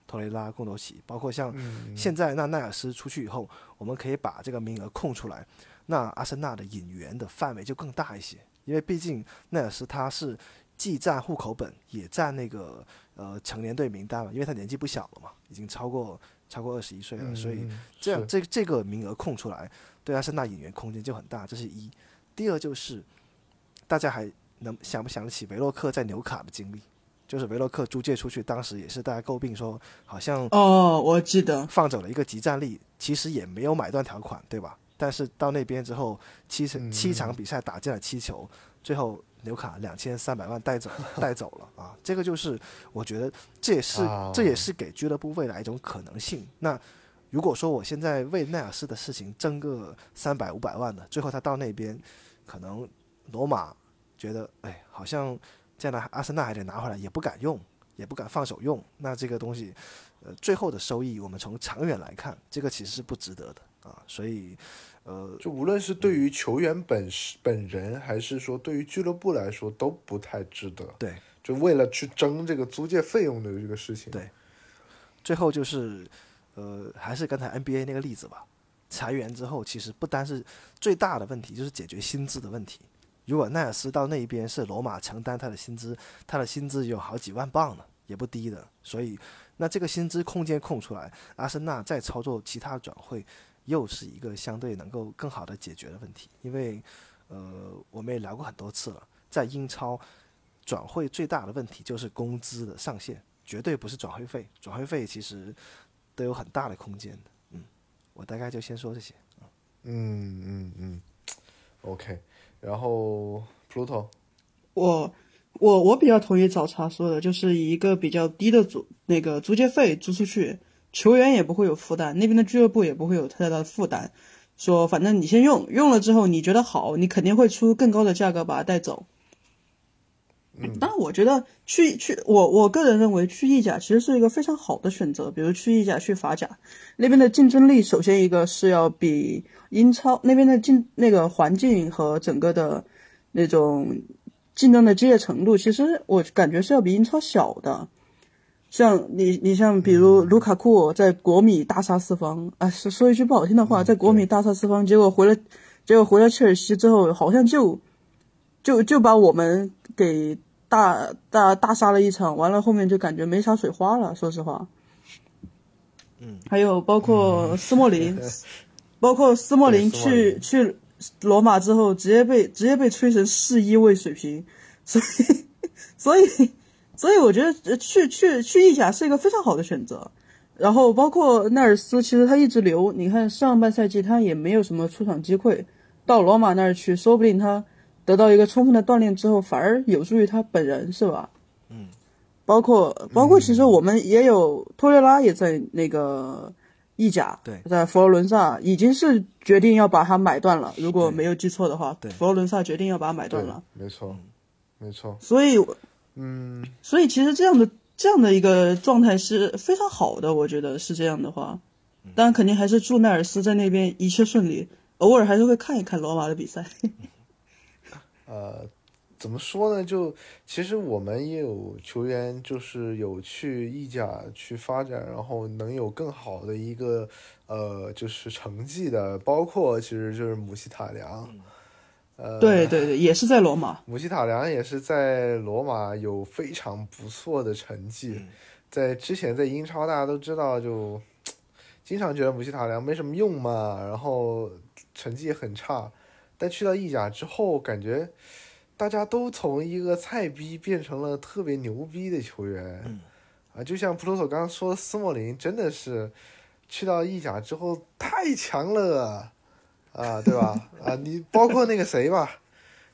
托雷拉、贡多奇，包括像现在那奈尔斯出去以后，我们可以把这个名额空出来，那阿森纳的引援的范围就更大一些，因为毕竟奈尔斯他是。既占户口本，也占那个呃成年队名单了，因为他年纪不小了嘛，已经超过超过二十一岁了，嗯、所以这样这这个名额空出来，对阿森纳引援空间就很大，这是一。第二就是大家还能想不想得起维洛克在纽卡的经历？就是维洛克租借出去，当时也是大家诟病说，好像哦，我记得放走了一个集战力，其实也没有买断条款，对吧？但是到那边之后，七场七场比赛打进了七球，最后。纽卡两千三百万带走带走了啊！这个就是我觉得这也是、啊、这也是给俱乐部未来一种可能性。那如果说我现在为奈尔斯的事情挣个三百五百万的，最后他到那边，可能罗马觉得哎，好像将来阿森纳还得拿回来，也不敢用，也不敢放手用。那这个东西，呃，最后的收益我们从长远来看，这个其实是不值得的啊。所以。呃，就无论是对于球员本本人，还是说对于俱乐部来说，都不太值得。对，就为了去争这个租借费用的这个事情。对，最后就是，呃，还是刚才 NBA 那个例子吧。裁员之后，其实不单是最大的问题，就是解决薪资的问题。如果奈尔斯到那边是罗马承担他的薪资，他的薪资有好几万镑呢，也不低的。所以，那这个薪资空间空出来，阿森纳再操作其他转会。又是一个相对能够更好的解决的问题，因为，呃，我们也聊过很多次了，在英超转会最大的问题就是工资的上限，绝对不是转会费，转会费其实都有很大的空间的。嗯，我大概就先说这些。嗯嗯嗯，OK，然后 Pluto，我我我比较同意早茶说的，就是以一个比较低的租那个租借费租出去，球员也不会有负担，那边的俱乐部也不会有太大的负担。说反正你先用，用了之后你觉得好，你肯定会出更高的价格把它带走。嗯，当然，我觉得去去我我个人认为去意甲其实是一个非常好的选择，比如去意甲去法甲那边的竞争力，首先一个是要比英超那边的竞那个环境和整个的那种竞争的激烈程度，其实我感觉是要比英超小的。像你你像比如卢卡库在国米大杀四方啊，说说一句不好听的话，在国米大杀四方，结果回了结果回了切尔西之后，好像就就就把我们给。大大大杀了一场，完了后面就感觉没啥水花了。说实话，嗯，还有包括斯莫林，包括斯莫林去去罗马之后，直接被直接被吹成四一位水平，所以 所以所以我觉得去去去意甲是一个非常好的选择。然后包括奈尔斯，其实他一直留，你看上半赛季他也没有什么出场机会，到罗马那儿去，说不定他。得到一个充分的锻炼之后，反而有助于他本人，是吧？嗯，包括包括，其实我们也有托雷拉也在那个意甲，对，在佛罗伦萨已经是决定要把他买断了。如果没有记错的话，对，佛罗伦萨决定要把他买断了。没错，没错。所以，嗯，所以其实这样的这样的一个状态是非常好的，我觉得是这样的话，当然肯定还是祝奈尔斯在那边一切顺利，偶尔还是会看一看罗马的比赛。呃，怎么说呢？就其实我们也有球员，就是有去意甲去发展，然后能有更好的一个呃，就是成绩的，包括其实就是姆希塔良。呃，对对对，也是在罗马。姆希塔良也是在罗马有非常不错的成绩，在之前在英超大家都知道，就经常觉得姆希塔良没什么用嘛，然后成绩也很差。但去到意甲之后，感觉大家都从一个菜逼变成了特别牛逼的球员，啊，就像普罗索刚刚说的，斯莫林真的是去到意甲之后太强了，啊，对吧？啊，你包括那个谁吧，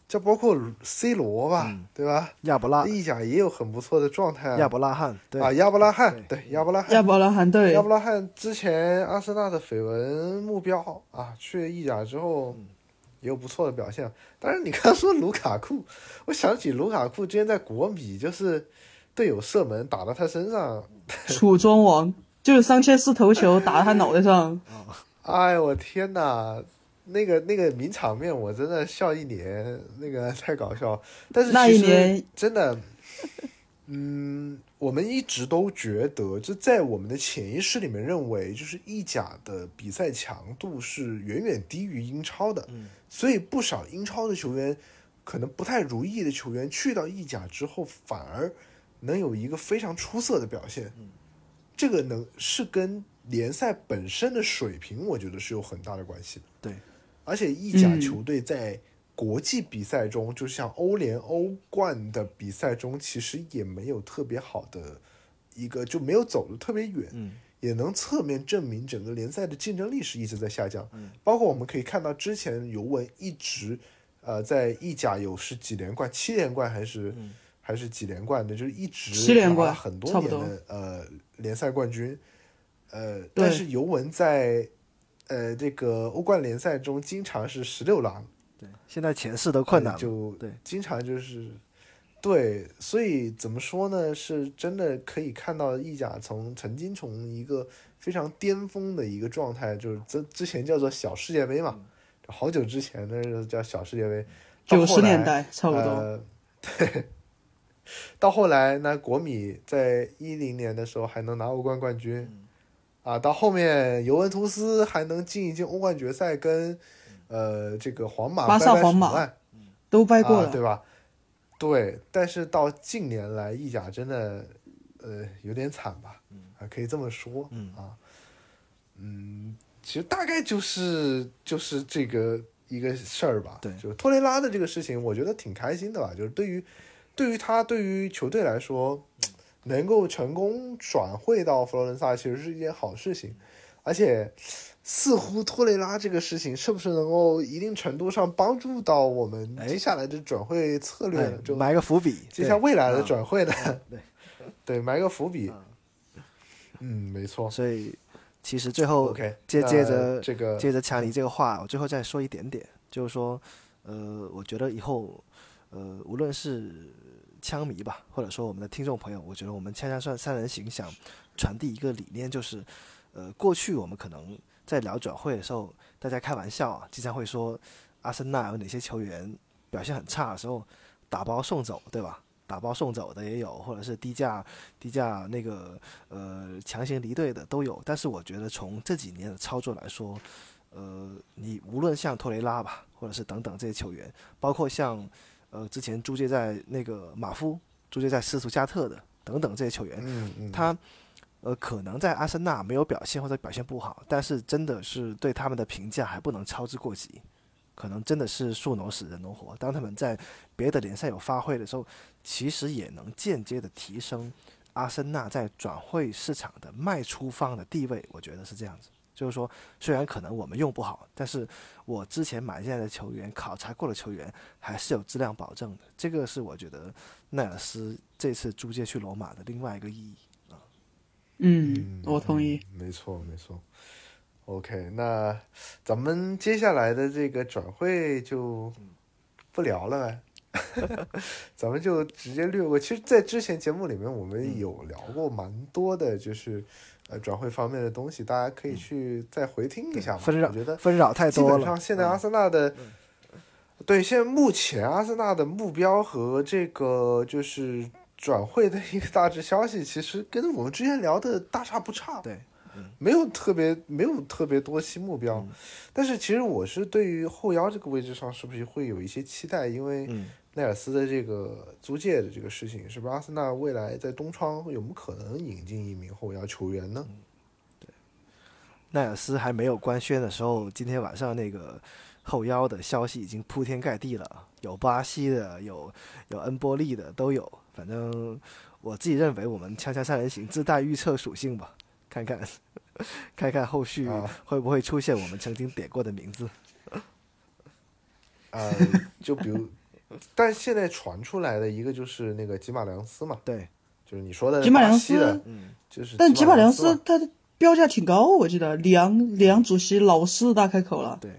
就包括 C 罗吧，对吧？亚伯拉意甲也有很不错的状态，亚伯拉罕，对啊，亚伯拉罕，对，亚伯拉罕，亚伯拉罕，对，亚伯拉罕之前阿森纳的绯闻目标啊，去意甲之后。也有不错的表现，但是你刚说卢卡库，我想起卢卡库之前在国米就是队友射门打到他身上，楚庄王就是桑切斯头球打到他脑袋上，哎呦我天哪，那个那个名场面我真的笑一年，那个 太搞笑，但是那一年真的，嗯。我们一直都觉得，就在我们的潜意识里面认为，就是意甲的比赛强度是远远低于英超的，所以不少英超的球员可能不太如意的球员去到意甲之后，反而能有一个非常出色的表现。这个能是跟联赛本身的水平，我觉得是有很大的关系的。对，而且意甲球队在。国际比赛中，就像欧联、欧冠的比赛中，其实也没有特别好的一个，就没有走的特别远，嗯，也能侧面证明整个联赛的竞争力是一直在下降。嗯，包括我们可以看到，之前尤文一直，呃，在意甲有是几连冠，七连冠还是还是几连冠的，就是一直拿了很多年的呃联赛冠军，呃，但是尤文在呃这个欧冠联赛中经常是十六郎。对，现在前四都困难，就对，经常就是，对，所以怎么说呢？是真的可以看到意甲从曾经从一个非常巅峰的一个状态，就是之之前叫做小世界杯嘛，好久之前那是叫小世界杯，九十年代差不多，对，到后来那国米在一零年的时候还能拿欧冠冠军，啊，到后面尤文图斯还能进一进欧冠决赛跟。呃，这个皇马、巴萨、皇马都掰过了，对吧？对，但是到近年来，意甲真的呃有点惨吧？啊，可以这么说，嗯啊，嗯，其实大概就是就是这个一个事儿吧。对，就托雷拉的这个事情，我觉得挺开心的吧。就是对于对于他对于球队来说，能够成功转会到佛罗伦萨，其实是一件好事情，而且。似乎托雷拉这个事情是不是能够一定程度上帮助到我们接下来的转会策略？埋个伏笔，接下未来的转会的，对对，埋个伏笔。嗯，没错。所以其实最后 OK，接接着这个接着强尼这个话，我最后再说一点点，就是说，呃，我觉得以后，呃，无论是枪迷吧，或者说我们的听众朋友，我觉得我们锵锵三三人行想传递一个理念，就是，呃，过去我们可能在聊转会的时候，大家开玩笑啊，经常会说阿森纳有哪些球员表现很差的时候，打包送走，对吧？打包送走的也有，或者是低价低价那个呃强行离队的都有。但是我觉得从这几年的操作来说，呃，你无论像托雷拉吧，或者是等等这些球员，包括像呃之前租借在那个马夫、租借在斯图加特的等等这些球员，嗯嗯，他呃可能在阿森纳没有表现或者表现不好，但是真的是对他们的评价还不能操之过急。可能真的是树挪死人挪活。当他们在别的联赛有发挥的时候，其实也能间接的提升阿森纳在转会市场的卖出方的地位。我觉得是这样子，就是说，虽然可能我们用不好，但是我之前买进来的球员，考察过的球员还是有质量保证的。这个是我觉得奈尔斯这次租借去罗马的另外一个意义啊。嗯，我同意。没错，没错。OK，那咱们接下来的这个转会就不聊了呗，咱们就直接略过。其实，在之前节目里面，我们有聊过蛮多的，就是呃转会方面的东西，大家可以去再回听一下嘛。纷扰我觉得纷扰太多了。基本上，现在阿森纳的，对，现在目前阿森纳的目标和这个就是转会的一个大致消息，其实跟我们之前聊的大差不差。对。没有特别没有特别多新目标，但是其实我是对于后腰这个位置上是不是会有一些期待？因为奈尔斯的这个租借的这个事情，是不是阿森纳未来在东窗有没有可能引进一名后腰球员呢？对，奈尔斯还没有官宣的时候，今天晚上那个后腰的消息已经铺天盖地了，有巴西的，有有恩波利的都有。反正我自己认为，我们锵锵三人行自带预测属性吧。看看，看看后续会不会出现我们曾经点过的名字。呃，就比如，但现在传出来的一个就是那个吉马良斯嘛，对，就是你说的吉马良斯的，嗯，就是。但吉马良斯他的标价挺高，我记得里昂里昂主席老狮子大开口了。对，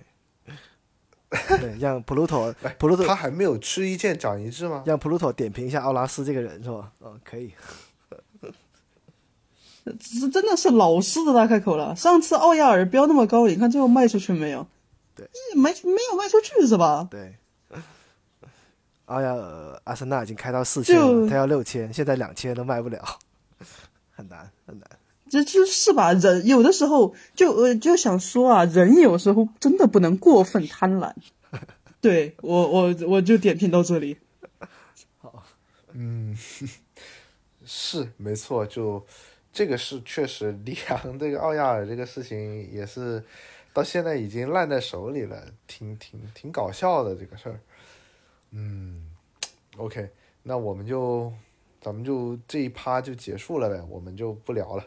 对，让普鲁托普鲁托他还没有吃一堑长一智吗？让普鲁托点评一下奥拉斯这个人是吧？嗯，可以。是真的是老狮子大开口了。上次奥亚尔标那么高，你看最后卖出去没有？对，没没有卖出去是吧？对。奥亚尔阿森纳已经开到四千了，他要六千，现在两千都卖不了，很难很难。这就是吧，人有的时候就呃就想说啊，人有时候真的不能过分贪婪。对我我我就点评到这里。好，嗯，是没错，就。这个是确实，里昂这个奥亚尔这个事情也是到现在已经烂在手里了，挺挺挺搞笑的这个事儿。嗯，OK，那我们就咱们就这一趴就结束了呗，我们就不聊了，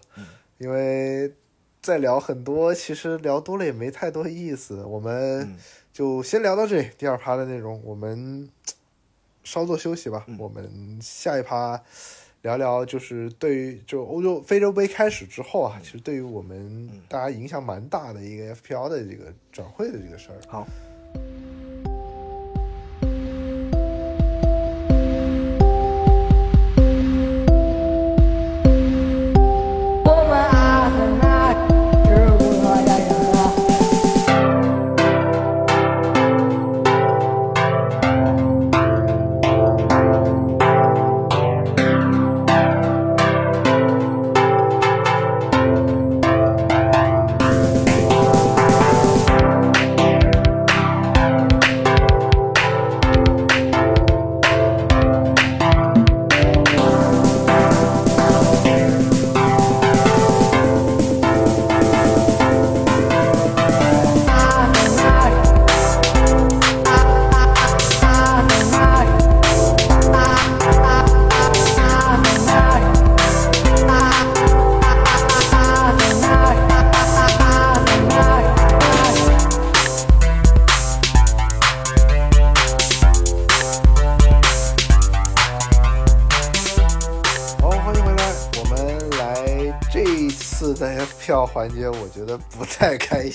因为再聊很多，其实聊多了也没太多意思，我们就先聊到这里。第二趴的内容我们稍作休息吧，我们下一趴。聊聊就是对于就欧洲非洲杯开始之后啊，其实对于我们大家影响蛮大的一个 FPL 的这个转会的这个事儿。好。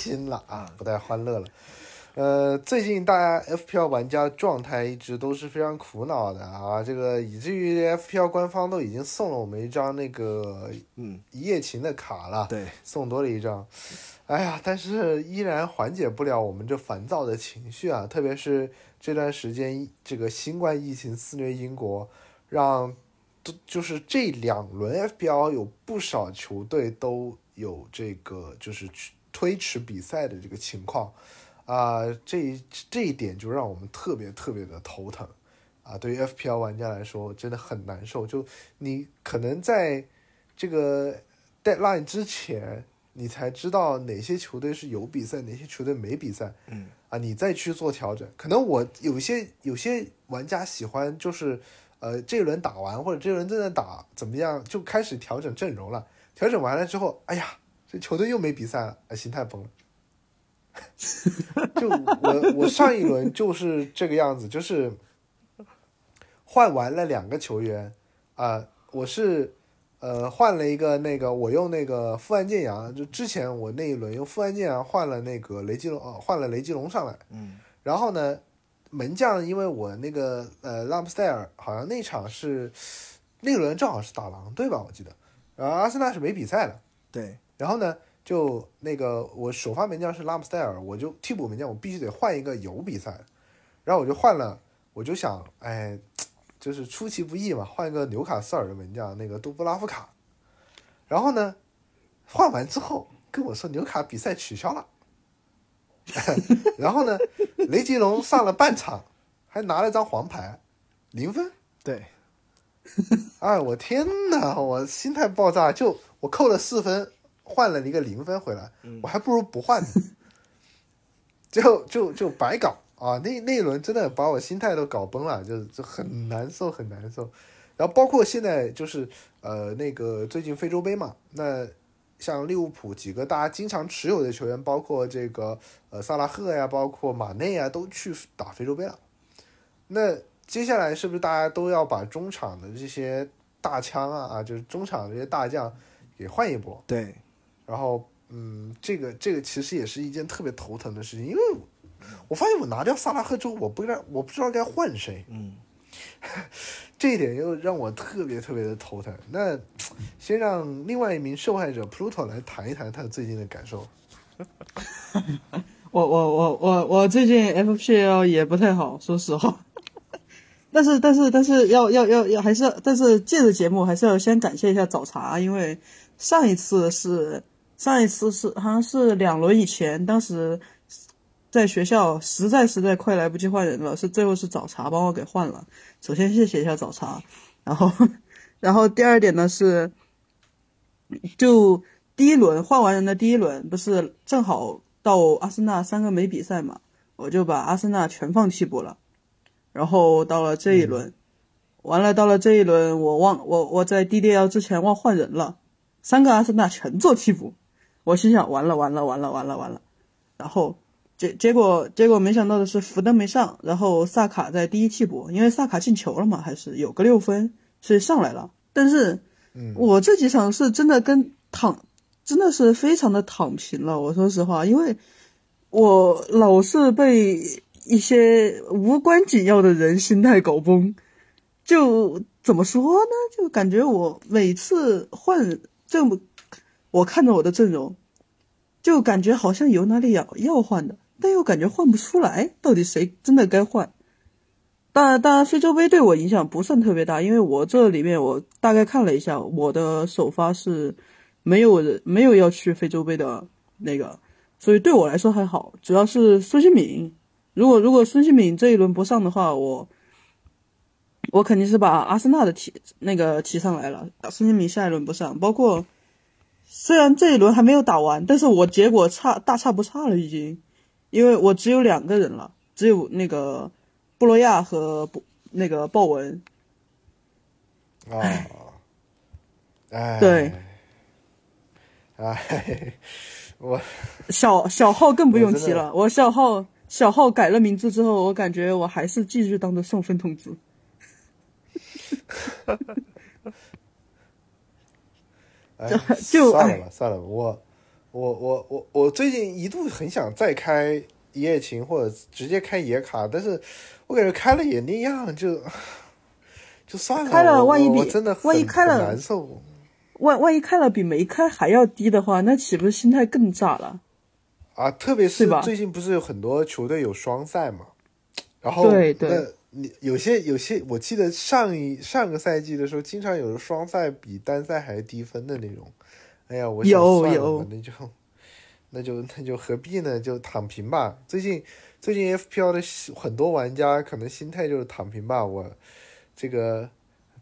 心了啊，不太欢乐了。呃，最近大家 FPL 玩家状态一直都是非常苦恼的啊，这个以至于 FPL 官方都已经送了我们一张那个嗯一夜情的卡了，对，送多了一张。哎呀，但是依然缓解不了我们这烦躁的情绪啊，特别是这段时间这个新冠疫情肆虐英国，让都就是这两轮 FPL 有不少球队都有这个就是推迟比赛的这个情况。啊、这这一点就让我们特别特别的头疼啊！对于 FPL 玩家来说，真的很难受。就你可能在这个 deadline 之前，你才知道哪些球队是有比赛，哪些球队没比赛。嗯啊，你再去做调整。可能我有些有些玩家喜欢就是呃这一轮打完或者这一轮正在打怎么样，就开始调整阵容了。调整完了之后，哎呀，这球队又没比赛了，啊，心态崩了。就我我上一轮就是这个样子，就是换完了两个球员啊、我是呃换了一个那个我用那个富安健洋，就之前我那一轮用富安健洋换了那个雷吉隆，呃换了雷吉隆上来，嗯。然后呢门将因为我那个呃拉姆斯戴尔好像那场是那轮正好是打狼队吧，我记得，然后阿森纳是没比赛的，对，然后呢，就那个我首发门将是拉姆斯戴尔，我就替补门将我必须得换一个有比赛，然后我就换了，我就想，哎，就是出其不意嘛，换一个纽卡斯尔的门将那个杜布拉夫卡，然后呢，换完之后跟我说纽卡比赛取消了，然后呢，雷吉隆上了半场，还拿了张黄牌，零分，对，哎，我天呐，我心态爆炸，就我扣了四分，换了一个零分回来，我还不如不换呢，就就就白搞啊！那那一轮真的把我心态都搞崩了，就就很难受，很难受。然后包括现在就是呃那个最近非洲杯嘛，那像利物浦几个大家经常持有的球员，包括这个呃萨拉赫呀，包括马内啊，都去打非洲杯了。那接下来是不是大家都要把中场的这些大枪啊啊，就是中场这些大将给换一波？对，然后嗯，这个这个其实也是一件特别头疼的事情，因为我发现我拿掉萨拉赫之后，我不知道我不知道该换谁，嗯，这一点又让我特别特别的头疼。那先让另外一名受害者 Pluto 来谈一谈他最近的感受。我我我我我最近 FPL 也不太好，说实话。但是但是但是要要要要还是要但是借着节目还是要先感谢一下早茶，因为上一次是上一次是好像是两轮以前，当时在学校实在实在快来不及换人了，是最后是早茶帮我给换了。首先谢谢一下早茶，然后 然后第二点呢是，就第一轮换完人的第一轮不是正好到阿森纳三个没比赛嘛，我就把阿森纳全放替补了。然后到了这一轮，完了到了这一轮，我忘我我在 DDL 之前忘换人了，三个阿森纳全做替补，我心想完了完了完了完了完了，然后结结果结果没想到的是福登没上，然后萨卡在第一替补，因为萨卡进球了嘛，还是有个六分，所以上来了。但是我这几场是真的跟躺，真的是非常的躺平了。我说实话，因为我老是被一些无关紧要的人心态搞崩。就怎么说呢？就感觉我每次换这么，我看着我的阵容，就感觉好像有哪里要要换的，但又感觉换不出来，到底谁真的该换？当然，当然，非洲杯对我影响不算特别大，因为我这里面我大概看了一下，我的首发是没有人没有要去非洲杯的那个，所以对我来说还好。主要是孙兴敏，如果如果孙兴敏这一轮不上的话，我我肯定是把阿森纳的提那个提上来了。孙兴敏下一轮不上，包括虽然这一轮还没有打完，但是我结果差大差不差了已经，因为我只有两个人了，只有那个。布洛亚和布那个豹纹，啊，哎，对，哎，我小小号更不用提了。我小号小号改了名字之后，我感觉我还是继续当着送分童子。哎 就算了算了吧，我我我我我最近一度很想再开一夜情或者直接开野卡，但是我感觉开了也那样，就就算了。开了万一真的很万一开了难受。万万一开了比没开还要低的话，那岂不是心态更炸了？啊，特别是最近不是有很多球队有双赛嘛，然后对对那你有些有些，我记得上一上个赛季的时候，经常有双赛比单赛还低分的那种。哎呀，我有有那就那就那就何必呢？就躺平吧。最近最近 FPL 的很多玩家可能心态就是躺平吧。我这个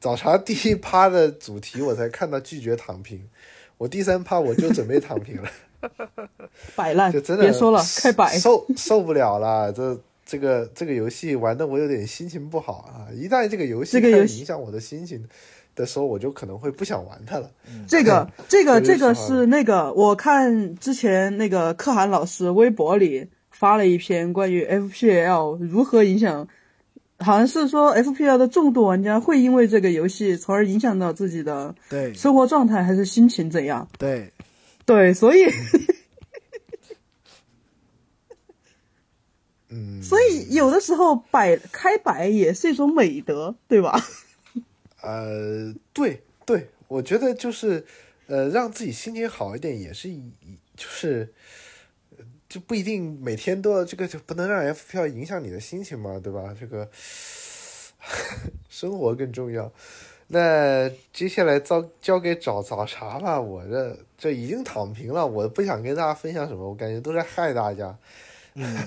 早茶第一趴的主题我才看到拒绝躺平，我第三趴我就准备躺平了。摆烂，就真的别说了，开摆。受受不了了，这这个这个游戏玩的我有点心情不好啊！一旦这个游戏开始这个游戏影响我的心情的时候，我就可能会不想玩它了。这个这个这个是那个，我看之前那个可汗老师微博里发了一篇关于 FPL 如何影响，好像是说 FPL 的重度玩家会因为这个游戏从而影响到自己的对生活状态还是心情怎样？对，对，所以嗯，所以有的时候摆开摆也是一种美德，对吧？呃，对对，我觉得就是呃，让自己心情好一点，也是一一就是。呃就不一定每天都要这个，就不能让 FPL 影响你的心情嘛，对吧？这个生活更重要。那接下来交交给找早茶吧，我这这已经躺平了，我不想跟大家分享什么，我感觉都在害大家。嗯，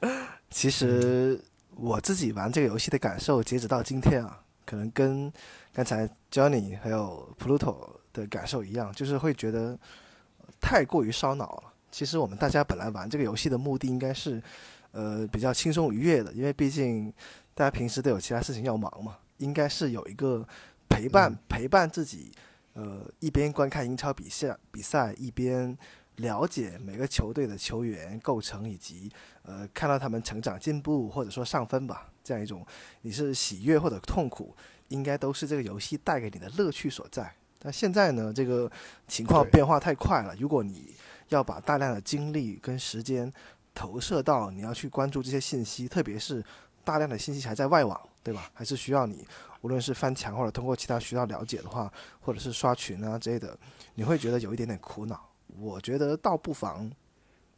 其实我自己玩这个游戏的感受，截止到今天啊，可能跟刚才 Johnny 还有 Pluto 的感受一样，就是会觉得太过于烧脑了。其实我们大家本来玩这个游戏的目的应该是，呃，比较轻松愉悦的，因为毕竟大家平时都有其他事情要忙嘛，应该是有一个陪伴、陪伴自己，呃，一边观看英超比赛比赛，一边了解每个球队的球员构成，以及呃看到他们成长进步或者说上分吧，这样一种你是喜悦或者痛苦，应该都是这个游戏带给你的乐趣所在。但现在呢，这个情况变化太快了，如果你要把大量的精力跟时间投射到你要去关注这些信息，特别是大量的信息还在外网，对吧？还是需要你无论是翻墙或者通过其他渠道了解的话，或者是刷群啊之类的，你会觉得有一点点苦恼。我觉得倒不妨，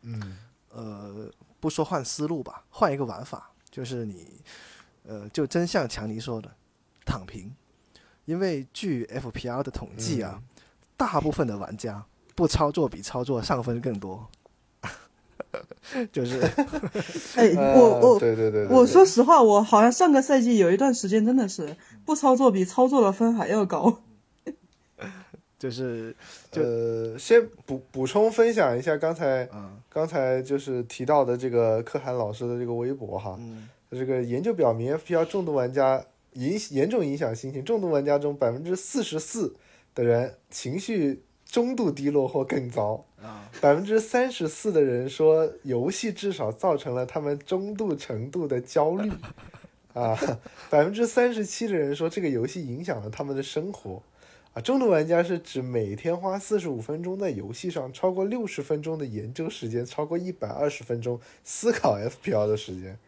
嗯，呃，不说换思路吧，换一个玩法，就是你，呃，就真像强尼说的，躺平。因为据 FPL 的统计啊，大部分的玩家不操作比操作上分更多，就是，哎，呃我我对对对对我说实话，我好像上个赛季有一段时间真的是不操作比操作的分还要高。就是呃，先补补充分享一下刚才、嗯刚才就是提到的这个可汗老师的这个微博哈，嗯这个研究表明，FPL 重度玩家影严重影响心情，重度玩家中百分之四十四的人情绪中度低落或更糟，啊，百分之三十四的人说游戏至少造成了他们中度程度的焦虑，啊，百分之三十七的人说这个游戏影响了他们的生活。啊，重度玩家是指每天花四十五分钟在游戏上，超过六十分钟的研究时间，超过一百二十分钟思考 FPL 的时间，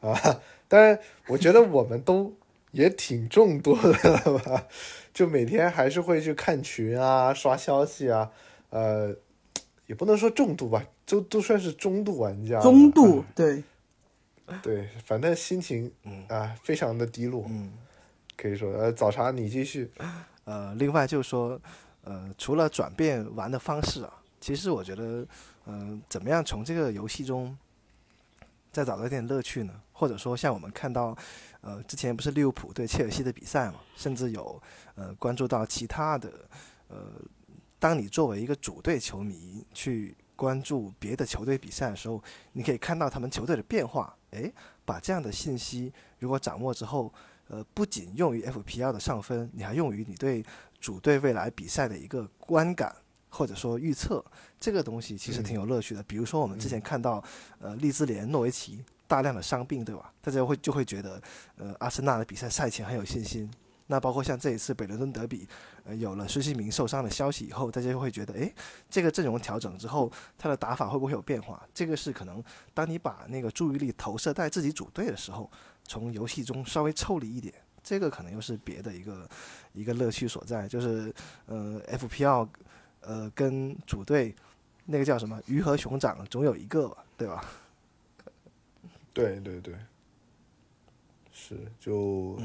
啊，当然，我觉得我们都也挺众多的了吧，就每天还是会去看群啊、刷消息啊，呃，也不能说重度吧，都都算是中度玩家。中度对，对，反正心情啊、非常的低落，嗯，可以说，呃，早茶你继续。呃，另外就是说，呃，除了转变玩的方式啊，其实我觉得，嗯、怎么样从这个游戏中再找到一点乐趣呢？或者说，像我们看到，呃，之前不是利物浦对切尔西的比赛嘛，甚至有呃关注到其他的，呃，当你作为一个主队球迷去关注别的球队比赛的时候，你可以看到他们球队的变化。诶，把这样的信息如果掌握之后，呃，不仅用于 FPL 的上分，你还用于你对主队未来比赛的一个观感或者说预测，这个东西其实挺有乐趣的。比如说我们之前看到，呃，利兹联、诺维奇大量的伤病，对吧？大家会就会觉得，呃，阿森纳的比赛赛前很有信心。那包括像这一次北伦敦德比，呃，有了孙兴民受伤的消息以后，大家就会觉得，诶，这个阵容调整之后，他的打法会不会有变化？这个是可能当你把那个注意力投射在自己主队的时候，从游戏中稍微抽离一点，这个可能又是别的一个一个乐趣所在，就是呃，FPL，呃，跟主队那个叫什么鱼和熊掌总有一个吧，对吧？对对对，是就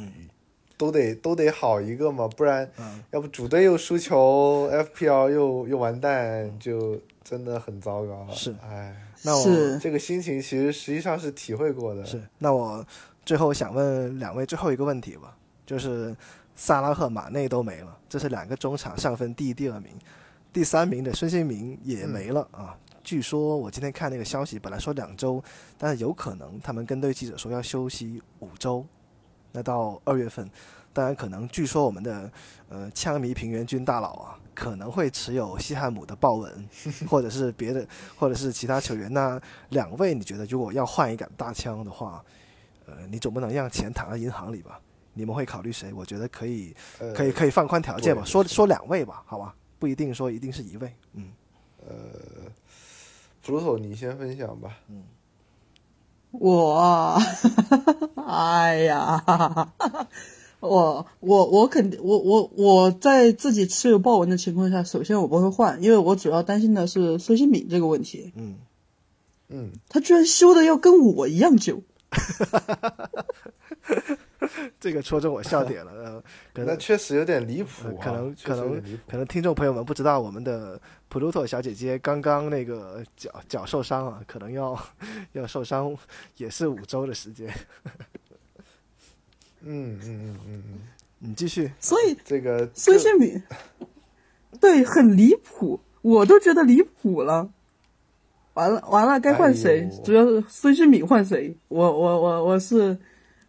都得都得好一个嘛，不然要不主队又输球，FPL 又又完蛋，就真的很糟糕。是，哎，那我这个心情其实实际上是体会过的。是，那我最后想问两位最后一个问题吧，就是萨拉赫、马内都没了，这是两个中场上分第一、第二名，第三名的孙兴民也没了啊。据说我今天看那个消息，本来说两周，但是有可能他们跟队记者说要休息五周。那到二月份，当然可能据说我们的呃枪迷平原君大佬啊，可能会持有西汉姆的豹纹，或者是别的，或者是其他球员。那两位，你觉得如果要换一杆大枪的话，呃，你总不能让钱躺在银行里吧？你们会考虑谁？我觉得可以，可以可以放宽条件吧，说说两位吧，好吧，不一定说一定是一位，嗯，呃。普鲁托，你先分享吧。嗯，我，哎呀，我我我肯定，我我我在自己持有豹纹的情况下，首先我不会换，因为我主要担心的是孙兴敏这个问题。嗯嗯，他居然修的要跟我一样久。这个戳中我笑点了，呃，可能确实有点离谱，可能可能可能听众朋友们不知道，我们的普鲁托小姐姐刚刚那个脚脚受伤了，可能要 要受伤也是五周的时间。嗯嗯嗯嗯嗯，你继续。所以这个孙兴敏，对，很离谱，我都觉得离谱了。完了完了，该换谁？主要是孙兴敏换谁？我我我我是。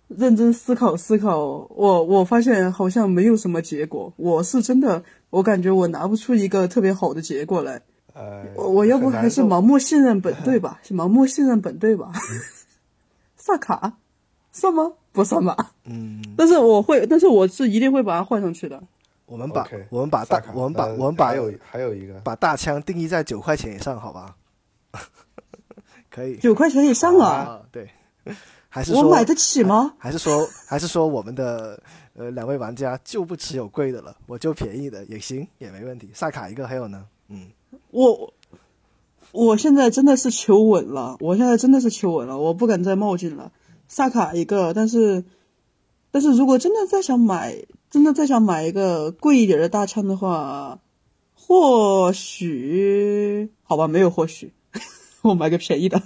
认真思考思考，我我发现好像没有什么结果。我是真的，我感觉我拿不出一个特别好的结果来。呃我我要不还是盲目信任本队吧？盲目信任本队吧。萨卡算吗？不算吧。嗯。但是我会，但是我是一定会把它换上去的。我们把我们把大我们把我们把还有还有一个把大枪定义在九块钱以上，好吧？可以。九块钱以上啊？对。还是我买得起吗？还是说，还是说我们的呃两位玩家就不持有贵的了，我就便宜的也行，也没问题。萨卡一个，还有呢？嗯，我我现在真的是求稳了，我现在真的是求稳了，我不敢再冒进了。萨卡一个，但是但是如果真的再想买，真的再想买一个贵一点的大枪的话，或许好吧，没有或许，我买个便宜的。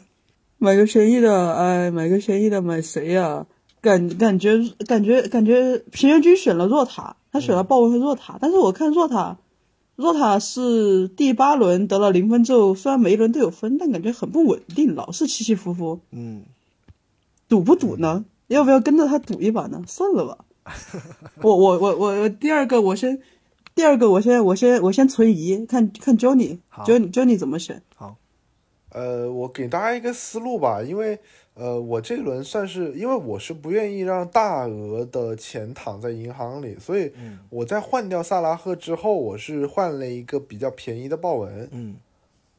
买个便宜的，哎，买个便宜的，买谁呀？感感觉感觉感觉平原君选了若塔，他选了豹纹和若塔，但是我看若塔，若塔是第八轮得了零分之后，虽然每一轮都有分，但感觉很不稳定，老是起起伏伏。嗯，赌不赌呢？要不要跟着他赌一把呢？算了吧。我我我我第二个我先，第二个我先我先我先存疑，看看 Johnny，Johnny Johnny 怎么选？好。呃，我给大家一个思路吧，因为呃，我这轮算是，因为我是不愿意让大额的钱躺在银行里，所以我在换掉萨拉赫之后，我是换了一个比较便宜的豹纹，嗯，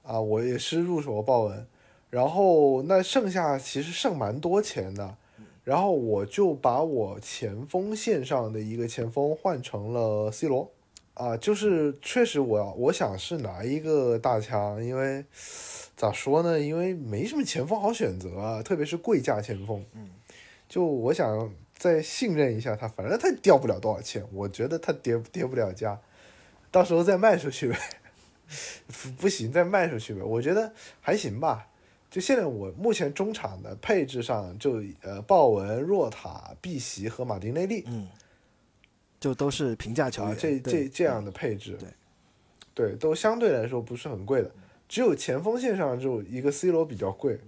啊，我也是入手豹纹，然后那剩下其实剩蛮多钱的，然后我就把我前锋线上的一个前锋换成了 C 罗，啊，就是确实我我想是拿一个大枪，因为。咋说呢？因为没什么前锋好选择啊，特别是贵价前锋。嗯，就我想再信任一下他，反正他掉不了多少钱，我觉得他跌跌不了价，到时候再卖出去呗。不行，再卖出去呗。我觉得还行吧。就现在我目前中场的配置上，就呃鲍文、若塔、碧玺和马丁内利，嗯，就都是平价球员。这这这样的配置，对对，都相对来说不是很贵的。只有前锋线上就一个 C 罗比较贵，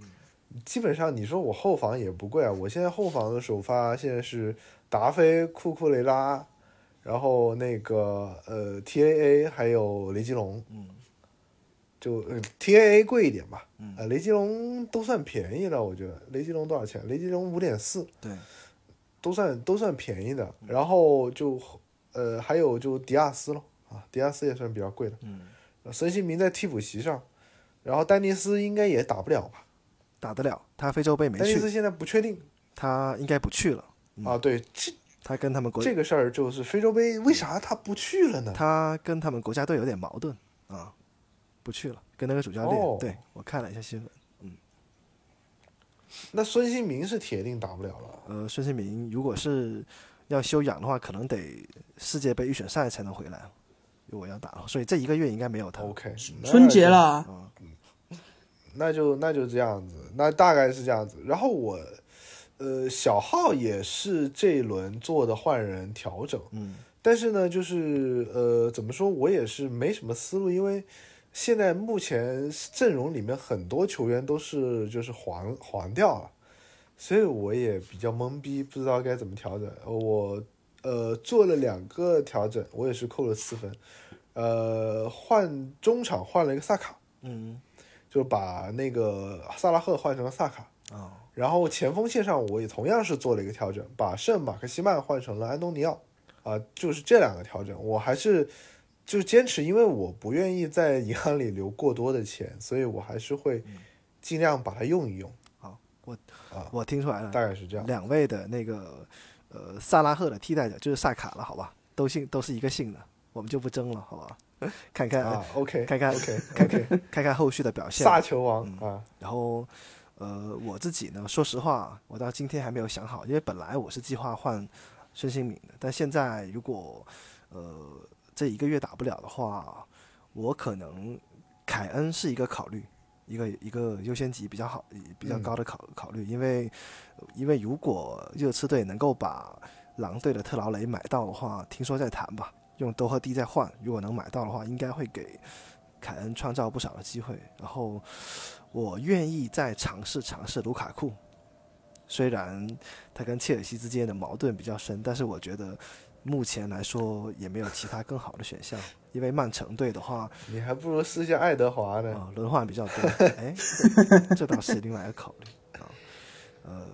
基本上你说我后防也不贵啊。我现在后防的首发现在是达菲、库库雷拉，然后那个呃 TAA 还有雷吉隆，嗯，就 TAA 贵一点吧，呃雷吉隆都算便宜了，我觉得雷吉隆多少钱？雷吉隆五点四，对，都算都算便宜的。然后就呃还有就迪亚斯咯，啊，迪亚斯也算比较贵的。嗯，孙兴民在替补席上，然后丹尼斯应该也打不了吧？打得了，他非洲杯没去，丹尼斯现在不确定，他应该不去了。啊，对，这他跟他们国这个事儿就是非洲杯为啥他不去了呢？他跟他们国家队有点矛盾啊，不去了，跟那个主教练。哦对我看了一下新闻，嗯那孙兴民是铁定打不了了。呃，孙兴民如果是要休养的话，可能得世界杯预选赛才能回来，如果要打所以这一个月应该没有他。OK，春节了，啊，那就那就这样子，那大概是这样子。然后我，呃，小号也是这一轮做的换人调整，嗯，但是呢，就是呃，怎么说，我也是没什么思路，因为现在目前阵容里面很多球员都是就是黄黄掉了，所以我也比较懵逼，不知道该怎么调整。我呃做了两个调整，我也是扣了四分，呃，换中场换了一个萨卡。嗯，就把那个萨拉赫换成了萨卡啊，然后前锋线上我也同样是做了一个调整，把圣马克西曼换成了安东尼奥啊，就是这两个调整，我还是就是坚持，因为我不愿意在银行里留过多的钱，所以我还是会尽量把它用一用。好，我啊，我听出来了，大概是这样。两位的那个呃萨拉赫的替代者就是萨卡了，好吧？都姓都是一个姓的，我们就不争了，好吧？看看啊，OK，看看 OK，看看看看后续的表现。萨球王啊，然后呃我自己呢，说实话，我到今天还没有想好，因为本来我是计划换孙兴敏的，但现在如果呃这一个月打不了的话，我可能凯恩是一个考虑。一个一个优先级比较好、比较高的考考虑，因为因为如果热刺队能够把狼队的特劳雷买到的话，听说在谈吧，用多和低再换，如果能买到的话，应该会给凯恩创造不少的机会。然后我愿意再尝试尝试卢卡库，虽然他跟切尔西之间的矛盾比较深，但是我觉得目前来说也没有其他更好的选项。因为曼城队的话，你还不如试下爱德华呢，啊，轮换比较多。哎，这倒是另外一个考虑啊。呃，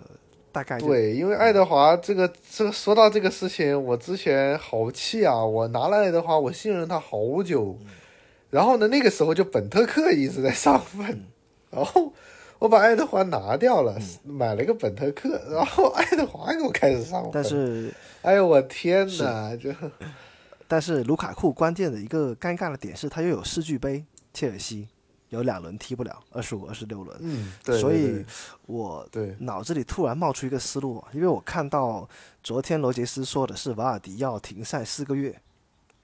大概对，因为爱德华这个这个说到这个事情，我之前好气啊！我拿了爱德华，我信任他好久，然后呢，那个时候就本特克一直在上分，然后我把爱德华拿掉了，买了个本特克，然后爱德华给我开始上分，但是，哎呦我天哪，就。但是卢卡库关键的一个尴尬的点是，他又有世俱杯，切尔西有两轮踢不了，二十五、二十六轮。嗯，对。所以我对脑子里突然冒出一个思路，因为我看到昨天罗杰斯说的是瓦尔迪要停赛四个月，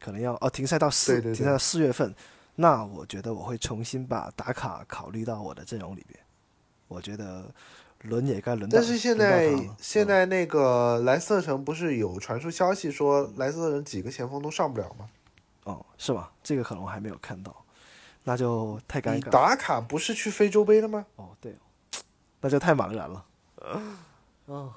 可能要哦停赛到四，停赛到四月份。那我觉得我会重新把打卡考虑到我的阵容里边。我觉得轮也该轮到。但是现在现在那个莱斯特城不是有传出消息说莱斯特城几个前锋都上不了吗？哦，是吗？这个可能我还没有看到，那就太尴尬。你打卡不是去非洲杯了吗？哦，对，那就太茫然了。哦，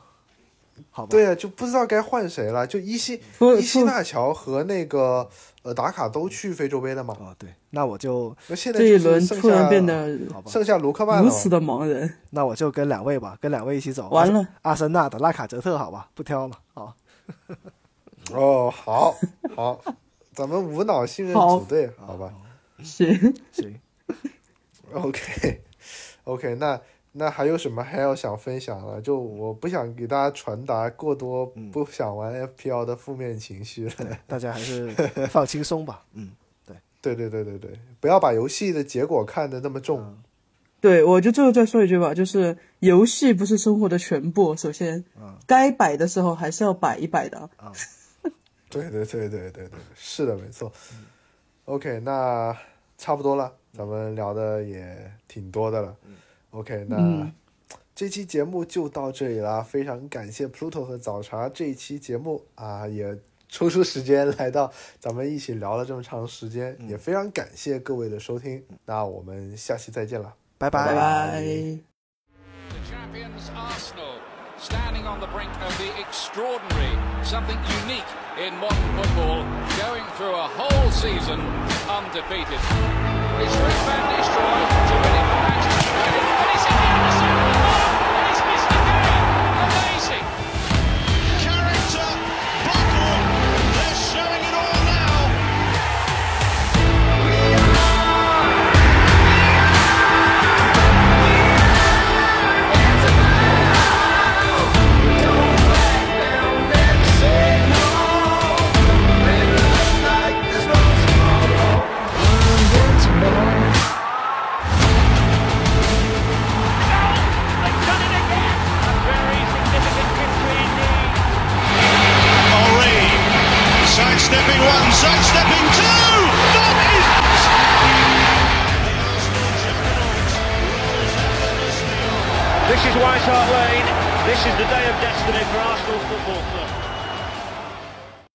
好吧。对啊，就不知道该换谁了。就伊西 伊西纳乔和那个呃打卡都去非洲杯了吗？哦，对，那我就那现在这一轮突然变得剩下卢克曼如此的茫然。那我就跟两位吧，跟两位一起走。完了，阿森纳的拉卡泽特，好吧，不挑了。啊。哦，好，好，咱们无脑信任组队，好吧？行 行。OK，OK，那那还有什么还要想分享的？就我不想给大家传达过多不想玩 FPL 的负面情绪了，大家还是放轻松吧。嗯，对，对对对对对，不要把游戏的结果看得那么重。对，我就最后再说一句吧，就是游戏不是生活的全部，首先，该摆的时候还是要摆一摆的。啊，对对对对对对，是的，没错。OK，那差不多了，咱们聊的也挺多的了。OK，那、嗯这期节目就到这里啦，非常感谢 Pluto 和早茶这一期节目啊，也抽出时间来到咱们一起聊了这么长时间，也非常感谢各位的收听。那我们下期再见了，拜拜拜拜。undefeated. It's to win it for Manchester. This is White Hart Lane. This is the day of destiny for Arsenal Football Club.